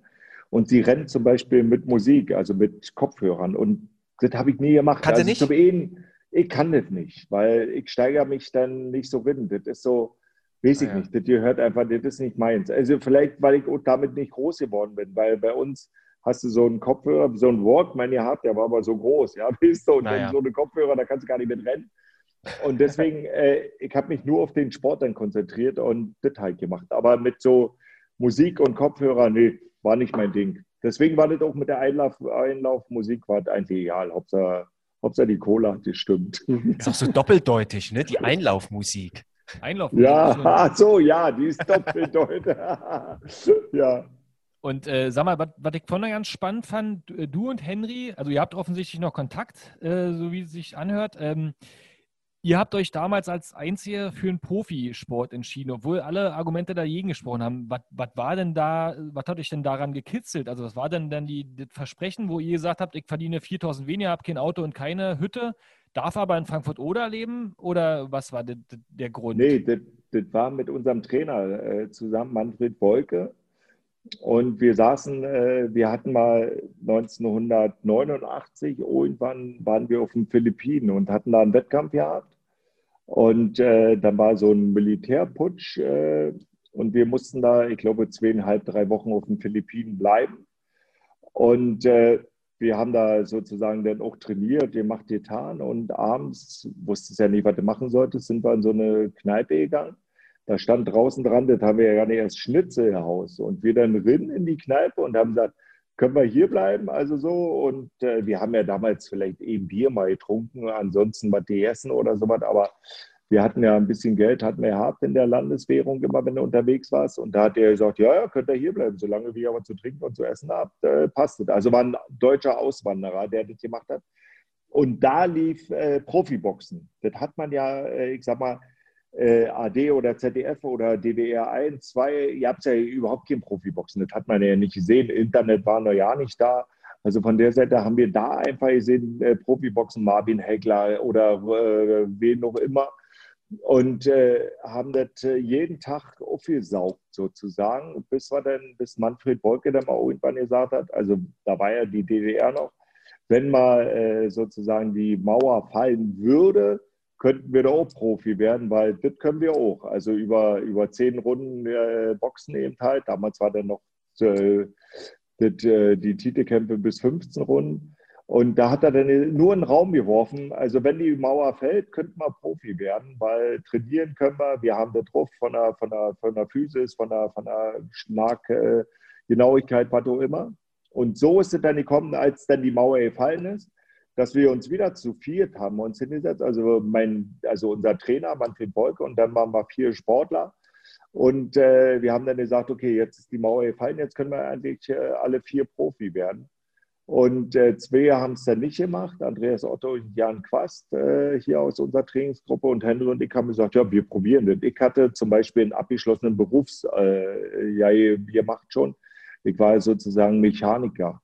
Und sie rennt zum Beispiel mit Musik, also mit Kopfhörern. Und das habe ich nie gemacht. Kann also sie nicht? Zum einen, ich kann das nicht, weil ich steigere mich dann nicht so rein. Das ist so, weiß ich ah, ja. nicht, das gehört einfach, das ist nicht meins. Also vielleicht, weil ich damit nicht groß geworden bin, weil bei uns hast du so einen Kopfhörer, so einen Walkman gehabt, der war aber so groß, ja, weißt du, und naja. so eine Kopfhörer, da kannst du gar nicht mit rennen. Und deswegen, *laughs* äh, ich habe mich nur auf den Sport dann konzentriert und das halt gemacht. Aber mit so Musik und Kopfhörer, nee, war nicht mein Ding. Deswegen war das auch mit der Einlauf, Einlaufmusik war eigentlich egal. Hauptsache, Hauptsache die Cola, die stimmt. *laughs* Ist auch so doppeldeutig, ne? Die Einlaufmusik. Einlaufmusik. Ja, *laughs* ach so, ja, die ist doppeldeutig. ja. Und äh, sag mal, was ich vorne ganz spannend fand, du und Henry, also ihr habt offensichtlich noch Kontakt, äh, so wie es sich anhört. Ähm, ihr habt euch damals als Einzige für einen Profisport entschieden, obwohl alle Argumente dagegen gesprochen haben. Was, war denn da, was hat euch denn daran gekitzelt? Also was war denn dann die, das Versprechen, wo ihr gesagt habt, ich verdiene 4000 weniger, habe kein Auto und keine Hütte, darf aber in Frankfurt-Oder leben? Oder was war der, der Grund? Nee, das, das war mit unserem Trainer äh, zusammen, Manfred Wolke. Und wir saßen, äh, wir hatten mal 1989, irgendwann waren wir auf den Philippinen und hatten da einen Wettkampf gehabt. Und äh, dann war so ein Militärputsch äh, und wir mussten da, ich glaube, zweieinhalb, drei Wochen auf den Philippinen bleiben. Und äh, wir haben da sozusagen dann auch trainiert, gemacht getan und abends, wusste es ja nicht, was du machen solltest, sind wir in so eine Kneipe gegangen da stand draußen dran, das haben wir ja gar nicht erst Schnitzelhaus. Und wir dann rinnen in die Kneipe und haben gesagt, können wir hier bleiben? Also so. Und äh, wir haben ja damals vielleicht eben Bier mal getrunken, ansonsten mal essen oder sowas. Aber wir hatten ja ein bisschen Geld, hatten wir gehabt in der Landeswährung immer, wenn du unterwegs warst. Und da hat er gesagt, ja, ja, könnt ihr hier bleiben, solange wir aber zu trinken und zu essen habt, äh, passt es. Also war ein deutscher Auswanderer, der das gemacht hat. Und da lief äh, Profiboxen. Das hat man ja, äh, ich sag mal, äh, AD oder ZDF oder DDR 1, 2, ihr habt ja überhaupt kein Profiboxen, das hat man ja nicht gesehen. Internet war noch ja nicht da. Also von der Seite haben wir da einfach gesehen, äh, Profiboxen, Marvin Hegler oder äh, wen noch immer. Und äh, haben das äh, jeden Tag aufgesaugt sozusagen, bis wir dann, bis Manfred Wolke dann mal irgendwann gesagt hat, also da war ja die DDR noch, wenn mal äh, sozusagen die Mauer fallen würde, könnten wir da auch Profi werden, weil das können wir auch. Also über, über zehn Runden äh, Boxen eben halt. Damals war dann noch äh, das, äh, die Titelkämpfe bis 15 Runden. Und da hat er dann nur einen Raum geworfen. Also wenn die Mauer fällt, könnten wir Profi werden, weil trainieren können wir. Wir haben das drauf von der, von der, von der Physis, von der, von der Schlaggenauigkeit, was auch immer. Und so ist es dann gekommen, als dann die Mauer gefallen ist dass wir uns wieder zu viert haben uns hingesetzt. Also, mein, also unser Trainer, Manfred Bolke, und dann waren wir vier Sportler. Und äh, wir haben dann gesagt, okay, jetzt ist die Mauer gefallen, jetzt können wir eigentlich äh, alle vier Profi werden. Und äh, zwei haben es dann nicht gemacht, Andreas Otto und Jan Quast äh, hier aus unserer Trainingsgruppe und Henry und ich haben gesagt, ja, wir probieren das. Ich hatte zum Beispiel einen abgeschlossenen Berufs, äh, macht schon. Ich war sozusagen Mechaniker.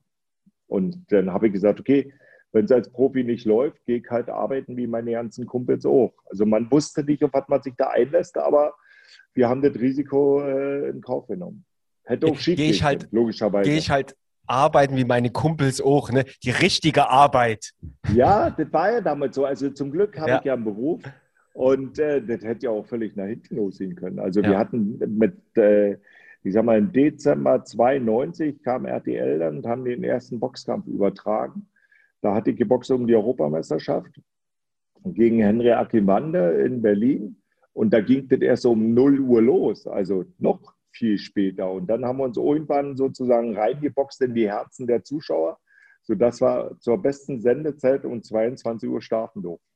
Und dann habe ich gesagt, okay, wenn es als Profi nicht läuft, gehe ich halt arbeiten wie meine ganzen Kumpels auch. Also man wusste nicht, auf was man sich da einlässt, aber wir haben das Risiko äh, in Kauf genommen. Hätte auch schief ich halt, logischerweise. Gehe ich halt arbeiten wie meine Kumpels auch, ne? Die richtige Arbeit. Ja, das war ja damals so. Also zum Glück habe ja. ich ja einen Beruf und äh, das hätte ja auch völlig nach hinten losgehen können. Also ja. wir hatten mit, äh, ich sag mal, im Dezember 92 kam RTL dann und haben den ersten Boxkampf übertragen. Da hatte ich geboxt um die Europameisterschaft gegen Henry Akimande in Berlin. Und da ging das erst um 0 Uhr los, also noch viel später. Und dann haben wir uns irgendwann sozusagen reingeboxt in die Herzen der Zuschauer, sodass wir zur besten Sendezeit um 22 Uhr starten durften.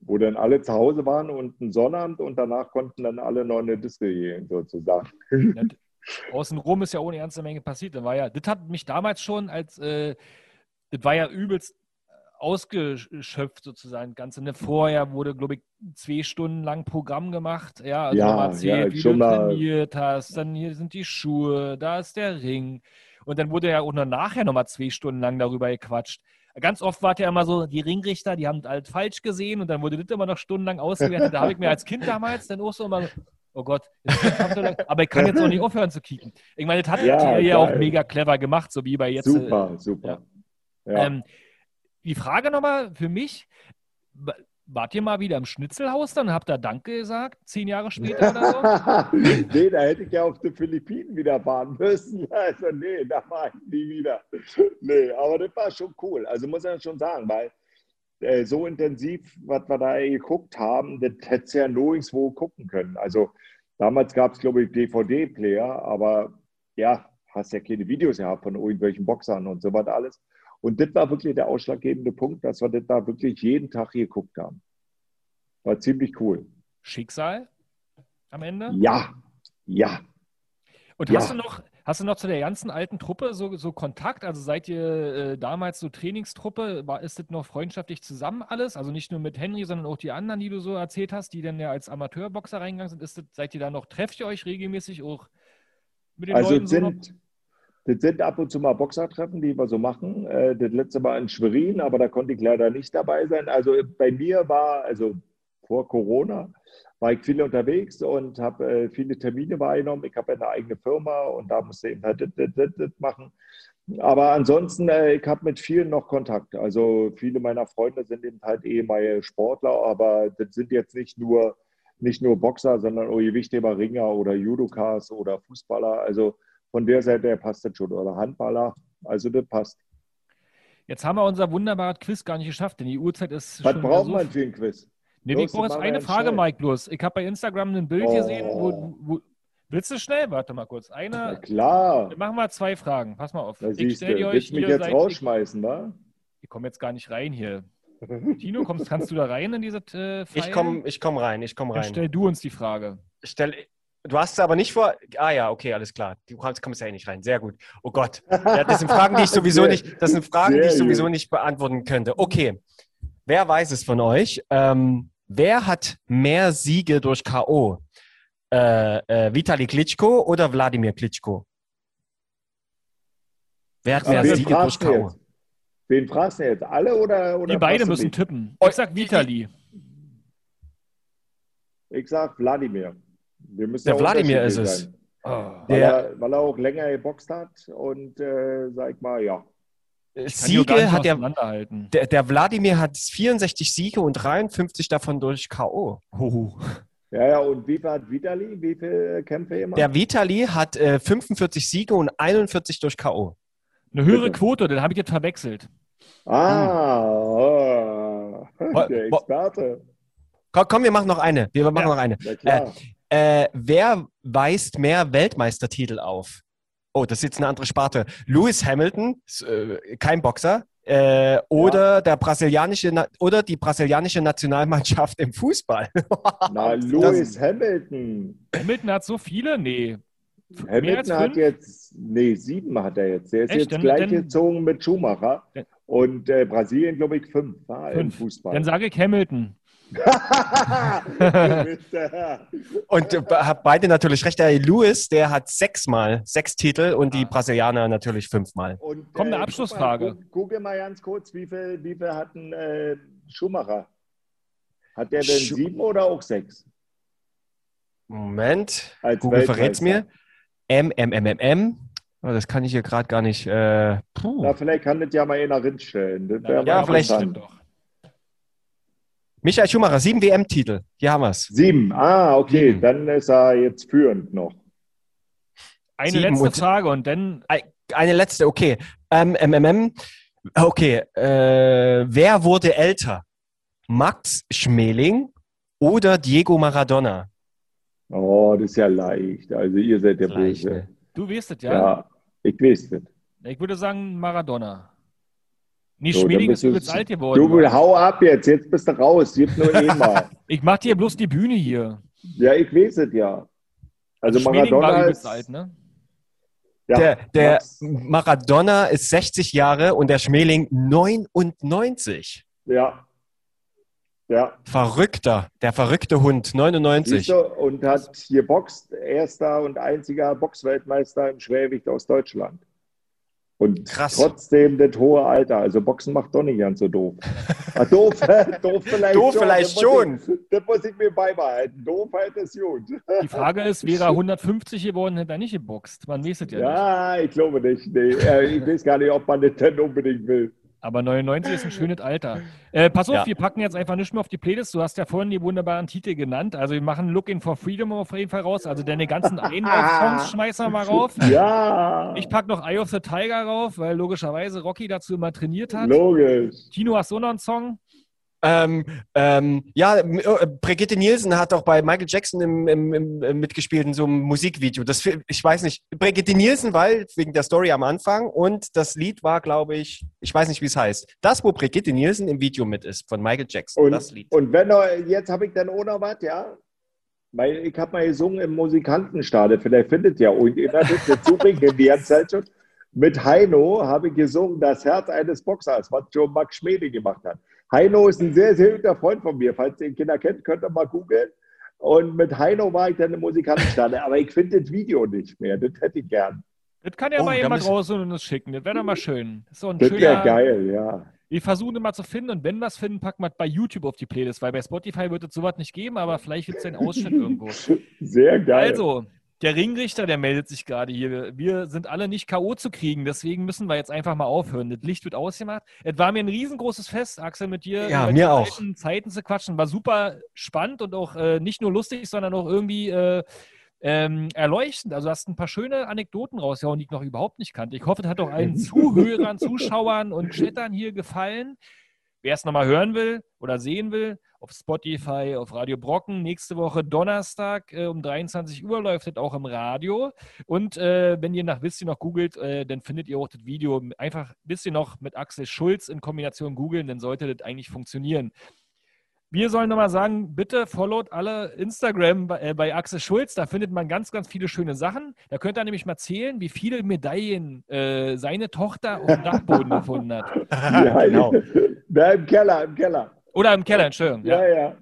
wo dann alle zu Hause waren und ein Sonnabend und danach konnten dann alle noch eine Disco gehen, sozusagen. Außenrum ist ja ohne ernste Menge passiert. Das, war ja, das hat mich damals schon als, äh, das war ja übelst ausgeschöpft sozusagen. Ganz in der Vorher wurde, glaube ich, zwei Stunden lang Programm gemacht. Ja, also Ja, erzählt, ja, wie schon du mal- trainiert hast. Dann hier sind die Schuhe, da ist der Ring. Und dann wurde ja auch noch nachher nochmal zwei Stunden lang darüber gequatscht. Ganz oft war es ja immer so, die Ringrichter, die haben halt falsch gesehen und dann wurde das immer noch stundenlang ausgewertet. Da habe ich mir als Kind damals dann auch so immer, oh Gott, aber ich kann jetzt auch nicht aufhören zu kicken. Ich meine, das hat Ja, ja auch mega clever gemacht, so wie bei jetzt. äh, super, super. Ja. ähm, die Frage nochmal für mich: wa- Wart ihr mal wieder im Schnitzelhaus dann? Habt ihr Danke gesagt? Zehn Jahre später oder so? *laughs* nee, da hätte ich ja auf die Philippinen wieder fahren müssen. *laughs* Also nee, da war ich nie wieder. Nee, aber das war schon cool. Also muss man schon sagen, weil äh, so intensiv, was wir da geguckt haben, das hättest du ja nirgendwo gucken können. Also damals gab es, glaube ich, DVD-Player, aber ja, hast ja keine Videos gehabt von irgendwelchen Boxern und so was alles. Und das war wirklich der ausschlaggebende Punkt, dass wir das da wirklich jeden Tag geguckt haben. War ziemlich cool. Schicksal am Ende? Ja, ja. Und Ja. hast, du noch, hast du noch zu der ganzen alten Truppe so, so Kontakt? Also seid ihr äh, damals so Trainingstruppe? War, ist das noch freundschaftlich zusammen alles? Also nicht nur mit Henry, sondern auch die anderen, die du so erzählt hast, die dann ja als Amateurboxer reingegangen sind. Ist das, seid ihr da noch, trefft ihr euch regelmäßig auch mit den Also Leuten so noch? Das sind ab und zu mal Boxertreffen, die wir so machen. Äh, Das letzte Mal in Schwerin, aber da konnte ich leider nicht dabei sein. Also bei mir war, also vor Corona, war ich viel unterwegs und habe äh, viele Termine wahrgenommen. Ich habe eine eigene Firma und da musste ich halt das, das, das, das machen. Aber ansonsten, äh, ich habe mit vielen noch Kontakt. Also viele meiner Freunde sind eben halt ehemalige Sportler, aber das sind jetzt nicht nur, nicht nur Boxer, sondern auch Gewichtheber, Ringer oder Judokas oder Fußballer. Also von der Seite her passt das schon. Oder Handballer. Also das passt. Jetzt haben wir unser wunderbares Quiz gar nicht geschafft, denn die Uhrzeit ist Was schon braucht so man für ein Quiz? Nee, Los, ich brauche jetzt dann eine Frage, schnell. Mike, bloß. Ich habe bei Instagram ein Bild Oh. gesehen, wo, wo. Willst du schnell? Warte mal kurz. Na Eine. klar. Dann machen wir zwei Fragen. Pass mal auf. Da ich stelle die euch mich jetzt. Ich, rausschmeißen, wa? ich komme jetzt gar nicht rein hier. *laughs* Tino, kommst, kannst du da rein in diese äh, File? Ich komme ich komm rein, ich komme Dann rein. stell du uns die Frage. Stell, du hast es aber nicht vor. Ah ja, okay, alles klar. Du kommst, kommst ja eh nicht rein. Sehr gut. Oh Gott. Ja, das sind Fragen, die ich *laughs* sowieso nicht, das sind Fragen, die ich sowieso nicht beantworten könnte. Okay. Wer weiß es von euch? Ähm, wer hat mehr Siege durch K.O.? Äh, äh, Vitali Klitschko oder Wladimir Klitschko? Wer hat Aber mehr Siege durch K.O.? Wen fragst du jetzt? Alle oder, oder Die beide müssen tippen. Oh, Ich sag Vitali. Ich sag Wladimir. Wir müssen Der ja Wladimir ist es. Oh. Weil, Der- er, weil er auch länger geboxt hat und äh, sag ich mal, ja. Gar Siege hat er. Der, der Wladimir hat 64 Siege und 53 davon durch K.O. Oh. Ja, ja, und wie viel hat Vitali? Wie viele Kämpfe immer? Der Vitali hat äh, 45 Siege und 41 durch K.O. Eine höhere Bitte. Quote, dann habe ich jetzt verwechselt. Ah, ah, der Wo- Experte. Komm, komm, wir machen noch eine. Wir machen Ja. noch eine. Klar. Äh, wer weist mehr Weltmeistertitel auf? Oh, das ist jetzt eine andere Sparte. Lewis Hamilton, äh, kein Boxer, äh, oder der brasilianische Na oder die brasilianische Nationalmannschaft im Fußball. *laughs* Na, Lewis Hamilton. Hamilton hat so viele? Nee. Hamilton hat jetzt, nee, sieben hat er jetzt. Der ist Echt? jetzt Dann- gleich dann- gezogen mit Schumacher. Dann- Und äh, Brasilien, glaube ich, fünf, war im Fünf. Fußball. Dann sage ich Hamilton. Und äh, be- beide natürlich recht. Der Lewis, der hat sechsmal sechs Titel und die Ah. Brasilianer natürlich fünfmal. Und, Komm, eine guck Abschlussfrage. Mal, guck, gucke mal ganz kurz, wie viel, wie viel hatten äh, Schumacher? Hat der denn Schu- sieben oder auch sechs? Moment, Als Google verrät's mir. Weltmeister? M, M, M, M, M. Oh, das kann ich hier gerade gar nicht. Äh, puh. Na, vielleicht kann das ja mal einer rinstellen. Das Ja, mal vielleicht- doch. Michael Schumacher, sieben WM-Titel. Hier haben wir's. Sieben. Ah, okay. Sieben. Dann ist er jetzt führend noch. Eine Sieben letzte und- Frage und dann Eine letzte, okay. Ähm, MMM. Okay. Äh, wer wurde älter? Max Schmeling oder Diego Maradona? Oh, das ist ja leicht. Also ihr seid der Böse. ne? du wirst es, Ja. ja? ich weiß das. Ich würde sagen Maradona. Nee, So, bist ist du- übelst alt geworden. Du, hau ab jetzt, jetzt bist du raus. Gib nur *laughs* einmal. Ich mach dir bloß die Bühne hier. ja, ich weiß es ja. Also Maradona war übelst ist, alt, ne? ja, Der, der Maradona ist 60 Jahre und der Schmeling 99. ja, ja. Verrückter, der verrückte Hund, 99. Siehst du, und hat geboxt, erster und einziger Boxweltmeister im Schwergewicht aus Deutschland. Und Krass. trotzdem das hohe Alter. Also Boxen macht doch nicht ganz so doof. *laughs* Ah, doof, doof vielleicht Doof schon. vielleicht das muss schon. Ich, das muss ich mir beibehalten. Doofheit ist gut. Die Frage ist, *laughs* wäre er 150 geworden, hätte er nicht geboxt. Man weiß es ja, nicht. Ja, ich glaube nicht. Nee. Äh, Ich weiß gar nicht, ob man das denn unbedingt will. Aber 99 ist ein schönes *laughs* Alter. Äh, pass auf, Ja. wir packen jetzt einfach nicht mehr auf die Playlist. Du hast ja vorhin die wunderbaren Titel genannt. Also wir machen Looking for Freedom auf jeden Fall raus. Also deine ganzen *laughs* Einlauf-Songs schmeißen wir mal rauf. Ja, Ich packe noch Eye of the Tiger rauf, weil logischerweise Rocky dazu immer trainiert hat. logisch. Tino, hast du noch einen Song? Ähm, ähm, ja, m- äh, Brigitte Nielsen hat auch bei Michael Jackson im, im, im, äh, mitgespielt in so einem Musikvideo. Das, ich weiß nicht, Brigitte Nielsen, weil wegen der Story am Anfang und das Lied war, glaube ich, ich weiß nicht, wie es heißt. Das, wo Brigitte Nielsen im Video mit ist, von Michael Jackson, Und, das Lied. und wenn er, jetzt habe ich dann noch was, ja. Weil ich habe mal gesungen im Musikantenstade, vielleicht findet ihr und ihr werdet dazu bringen, die ganze Zeit schon. Mit Heino habe ich gesungen, das Herz eines Boxers, was schon Max Schmede gemacht hat. Heino ist ein sehr, sehr guter Freund von mir. Falls ihr den Kinder kennt, könnt ihr mal googeln. Und mit Heino war ich dann im Musikantenstade. Aber ich finde das Video nicht mehr. Das hätte ich gern. Das kann ja Oh, mal jemand raus und uns schicken. Das wäre doch mal schön. Das so ein Das wäre schöner. geil, ja. Wir versuchen immer zu finden und wenn wir es finden, packen wir es bei YouTube auf die Playlist, weil bei Spotify wird es sowas nicht geben, aber vielleicht gibt es einen Ausschnitt irgendwo. *laughs* Sehr geil. Also, der Ringrichter, der meldet sich gerade hier. Wir sind alle nicht K.O. zu kriegen, deswegen müssen wir jetzt einfach mal aufhören. Das Licht wird ausgemacht. Es war mir ein riesengroßes Fest, Axel, mit dir Ja, über mir die auch. alten Zeiten zu quatschen. War super spannend und auch äh, nicht nur lustig, sondern auch irgendwie äh, ähm, erleuchtend. Also, du hast ein paar schöne Anekdoten rausgehauen, die ich noch überhaupt nicht kannte. Ich hoffe, das hat auch allen *laughs* Zuhörern, Zuschauern und Chattern hier gefallen. Wer es nochmal hören will oder sehen will, auf Spotify, auf Radio Brocken. Nächste Woche Donnerstag äh, um 23 Uhr läuft das auch im Radio. Und äh, wenn ihr nach Wisst ihr noch googelt, äh, dann findet ihr auch das Video. Einfach Wisst ihr noch mit Axel Schulz in Kombination googeln, dann sollte das eigentlich funktionieren. Wir sollen nochmal sagen, bitte followt alle Instagram bei, äh, bei Axel Schulz. Da findet man ganz, ganz viele schöne Sachen. Da könnt ihr nämlich mal zählen, wie viele Medaillen äh, seine Tochter auf dem Dachboden *laughs* gefunden hat. Ja, genau. Da im Keller, im Keller. Oder im Keller, Entschuldigung. Ja. Ja, ja.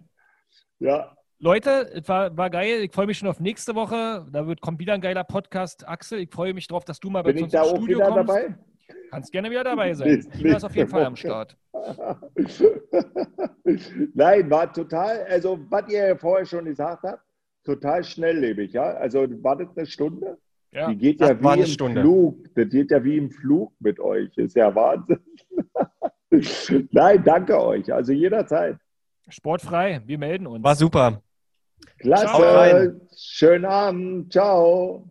Ja, Leute, es war, war geil. Ich freue mich schon auf nächste Woche. Da wird, kommt wieder ein geiler Podcast. Axel, ich freue mich drauf, dass du mal bei bin uns ich da ins auch Studio wieder kommst. dabei? Kannst gerne wieder dabei sein. Tina ist auf jeden Fall am. Start. *laughs* Nein, war total, also was ihr ja vorher schon gesagt habt, total schnelllebig, ja. Also war das eine Stunde? Ja. Die geht ja war wie im Stunde. Flug. Das geht ja wie im Flug mit euch. Ist ja Wahnsinn. *laughs* *laughs* Nein, danke euch. Also jederzeit. Sportfrei, wir melden uns. War super. Klasse. Ciao. Schönen Abend. Ciao.